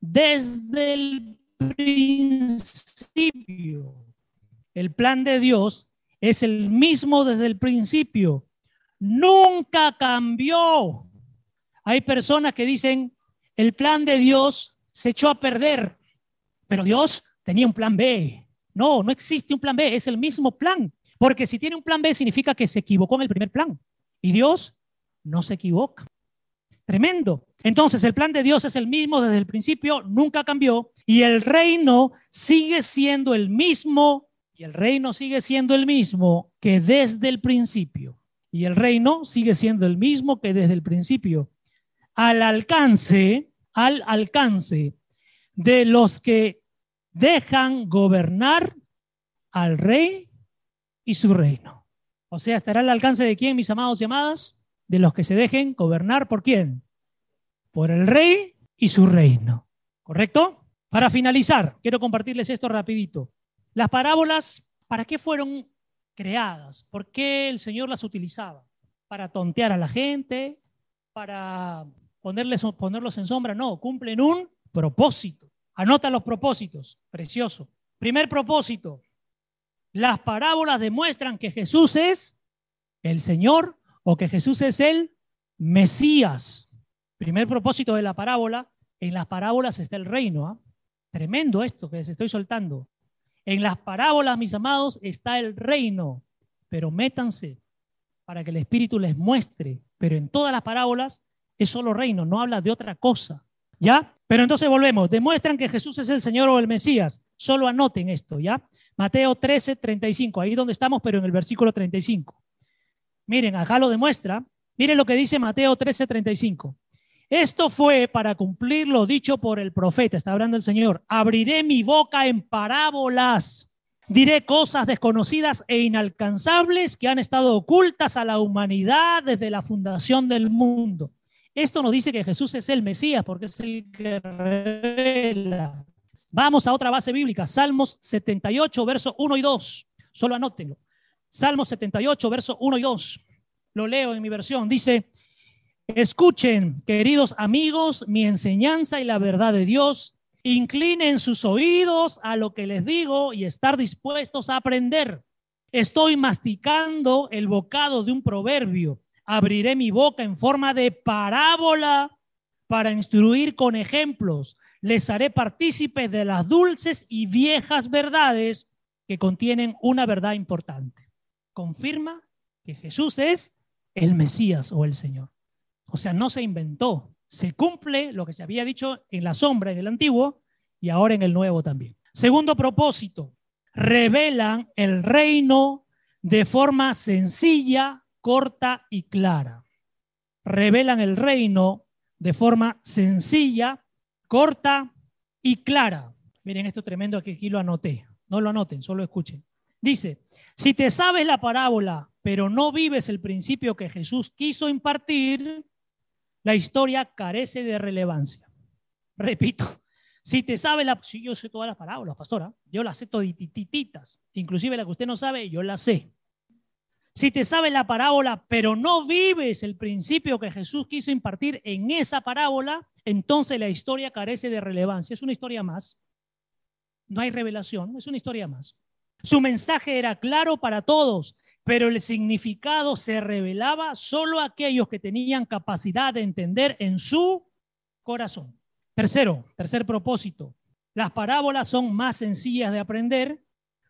desde el principio. El plan de Dios es el mismo desde el principio. Nunca cambió. Hay personas que dicen, el plan de Dios se echó a perder, pero Dios tenía un plan B. No, no existe un plan B, es el mismo plan. Porque si tiene un plan B significa que se equivocó en el primer plan. Y Dios no se equivoca. Tremendo. Entonces el plan de Dios es el mismo desde el principio, nunca cambió y el reino sigue siendo el mismo y el reino sigue siendo el mismo que desde el principio. Y el reino sigue siendo el mismo que desde el principio. Al alcance, al alcance de los que dejan gobernar al rey y su reino. O sea, estará al alcance de quién, mis amados y amadas? De los que se dejen gobernar por quién? Por el rey y su reino. ¿Correcto? Para finalizar, quiero compartirles esto rapidito. Las parábolas, ¿para qué fueron creadas? ¿Por qué el Señor las utilizaba? ¿Para tontear a la gente? ¿Para ponerles, ponerlos en sombra? No, cumplen un propósito. Anota los propósitos, precioso. Primer propósito, las parábolas demuestran que Jesús es el Señor que Jesús es el Mesías. Primer propósito de la parábola, en las parábolas está el reino. ¿ah? Tremendo esto que les estoy soltando. En las parábolas, mis amados, está el reino, pero métanse para que el Espíritu les muestre. Pero en todas las parábolas es solo reino, no habla de otra cosa. ¿Ya? Pero entonces volvemos. Demuestran que Jesús es el Señor o el Mesías. Solo anoten esto, ¿ya? Mateo 13, 35. Ahí donde estamos, pero en el versículo 35. Miren, acá lo demuestra. Miren lo que dice Mateo 13, 35. Esto fue para cumplir lo dicho por el profeta, está hablando el Señor. Abriré mi boca en parábolas, diré cosas desconocidas e inalcanzables que han estado ocultas a la humanidad desde la fundación del mundo. Esto nos dice que Jesús es el Mesías porque es el que revela. Vamos a otra base bíblica, Salmos 78, versos 1 y 2. Solo anótenlo. Salmos 78, versos 1 y 2. Lo leo en mi versión. Dice, Escuchen, queridos amigos, mi enseñanza y la verdad de Dios. Inclinen sus oídos a lo que les digo y estar dispuestos a aprender. Estoy masticando el bocado de un proverbio. Abriré mi boca en forma de parábola para instruir con ejemplos. Les haré partícipes de las dulces y viejas verdades que contienen una verdad importante. Confirma que Jesús es el Mesías o el Señor. O sea, no se inventó. Se cumple lo que se había dicho en la sombra en el antiguo y ahora en el nuevo también. Segundo propósito, revelan el reino de forma sencilla, corta y clara. Revelan el reino de forma sencilla, corta y clara. Miren esto tremendo que aquí lo anoté. No lo anoten, solo escuchen. Dice, si te sabes la parábola, pero no vives el principio que Jesús quiso impartir, la historia carece de relevancia. Repito, si te sabe la... Si yo sé todas las parábolas, pastora, yo las sé todititas, inclusive la que usted no sabe, yo la sé. Si te sabe la parábola, pero no vives el principio que Jesús quiso impartir en esa parábola, entonces la historia carece de relevancia. Es una historia más. No hay revelación, es una historia más. Su mensaje era claro para todos, pero el significado se revelaba solo a aquellos que tenían capacidad de entender en su corazón. Tercero, tercer propósito, las parábolas son más sencillas de aprender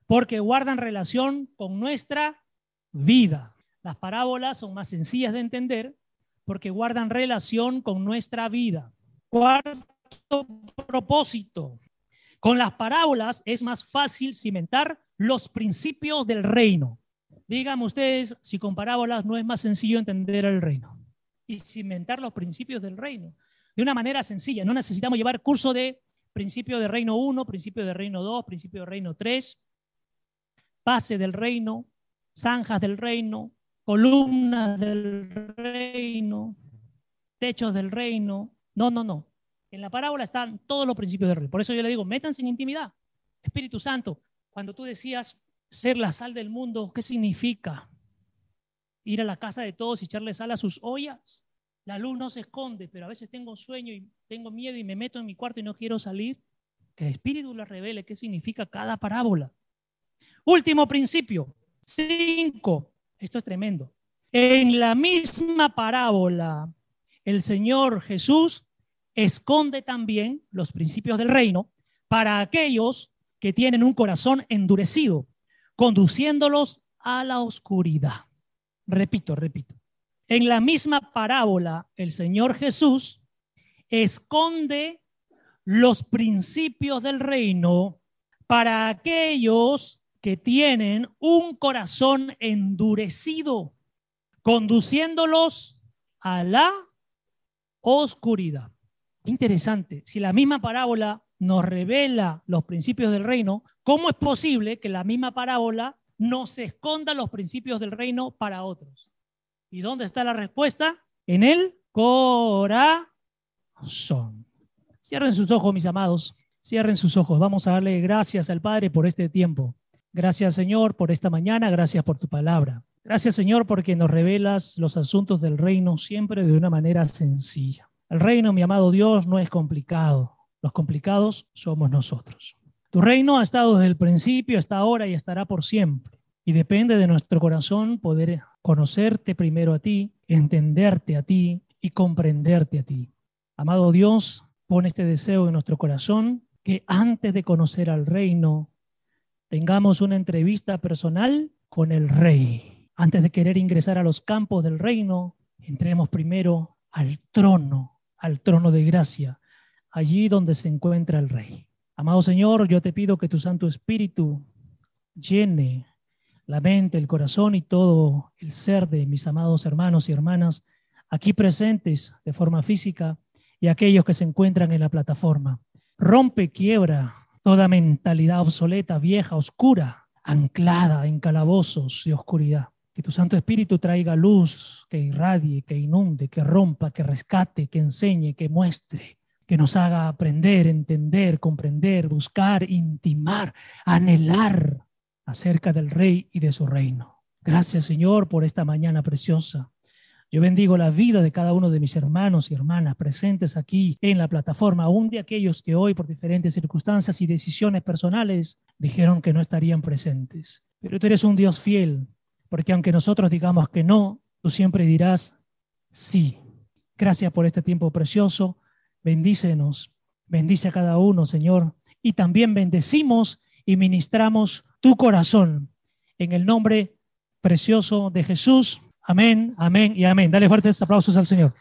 porque guardan relación con nuestra vida. Las parábolas son más sencillas de entender porque guardan relación con nuestra vida. Cuarto propósito, con las parábolas es más fácil cimentar los principios del reino. Díganme ustedes si con parábolas no es más sencillo entender el reino y cimentar los principios del reino de una manera sencilla. No necesitamos llevar curso de principio de reino 1, principio de reino 2, principio de reino 3, base del reino, zanjas del reino, columnas del reino, techos del reino. No, no, no. En la parábola están todos los principios del reino. Por eso yo le digo, métanse en intimidad. Espíritu Santo, cuando tú decías, ser la sal del mundo, ¿qué significa? Ir a la casa de todos y echarle sal a sus ollas. La luz no se esconde, pero a veces tengo sueño y tengo miedo y me meto en mi cuarto y no quiero salir. Que el Espíritu le revele qué significa cada parábola. Último principio. Cinco. Esto es tremendo. En la misma parábola, el Señor Jesús esconde también los principios del reino para aquellos que tienen un corazón endurecido conduciéndolos a la oscuridad. Repito, repito. En la misma parábola, el Señor Jesús esconde los principios del reino para aquellos que tienen un corazón endurecido, conduciéndolos a la oscuridad. Interesante, si la misma parábola nos revela los principios del reino, ¿cómo es posible que la misma parábola no se escondan los principios del reino para otros. ¿Y dónde está la respuesta? En el corazón. Cierren sus ojos, mis amados. Cierren sus ojos. Vamos a darle gracias al Padre por este tiempo. Gracias, Señor, por esta mañana. Gracias por tu palabra. Gracias, Señor, porque nos revelas los asuntos del reino siempre de una manera sencilla. El reino, mi amado Dios, no es complicado. Los complicados somos nosotros. Tu reino ha estado desde el principio, hasta ahora y estará por siempre. Y depende de nuestro corazón poder conocerte primero a ti, entenderte a ti y comprenderte a ti. Amado Dios, pon este deseo en nuestro corazón que antes de conocer al reino tengamos una entrevista personal con el rey. Antes de querer ingresar a los campos del reino, entremos primero al trono, al trono de gracia, allí donde se encuentra el rey. Amado Señor, yo te pido que tu Santo Espíritu llene la mente, el corazón y todo el ser de mis amados hermanos y hermanas aquí presentes de forma física y aquellos que se encuentran en la plataforma. Rompe, quiebra toda mentalidad obsoleta, vieja, oscura, anclada en calabozos de oscuridad. Que tu Santo Espíritu traiga luz, que irradie, que inunde, que rompa, que rescate, que enseñe, que muestre, que nos haga aprender, entender, comprender, buscar, intimar, anhelar acerca del Rey y de su reino. Gracias Señor por esta mañana preciosa. Yo bendigo la vida de cada uno de mis hermanos y hermanas presentes aquí en la plataforma, aún de aquellos que hoy por diferentes circunstancias y decisiones personales dijeron que no estarían presentes. Pero tú eres un Dios fiel, porque aunque nosotros digamos que no, tú siempre dirás sí. Gracias por este tiempo precioso. Bendícenos, bendice a cada uno, Señor. Y también bendecimos y ministramos tu corazón en el nombre precioso de Jesús. Amén, amén y amén. Dale fuertes aplausos al Señor.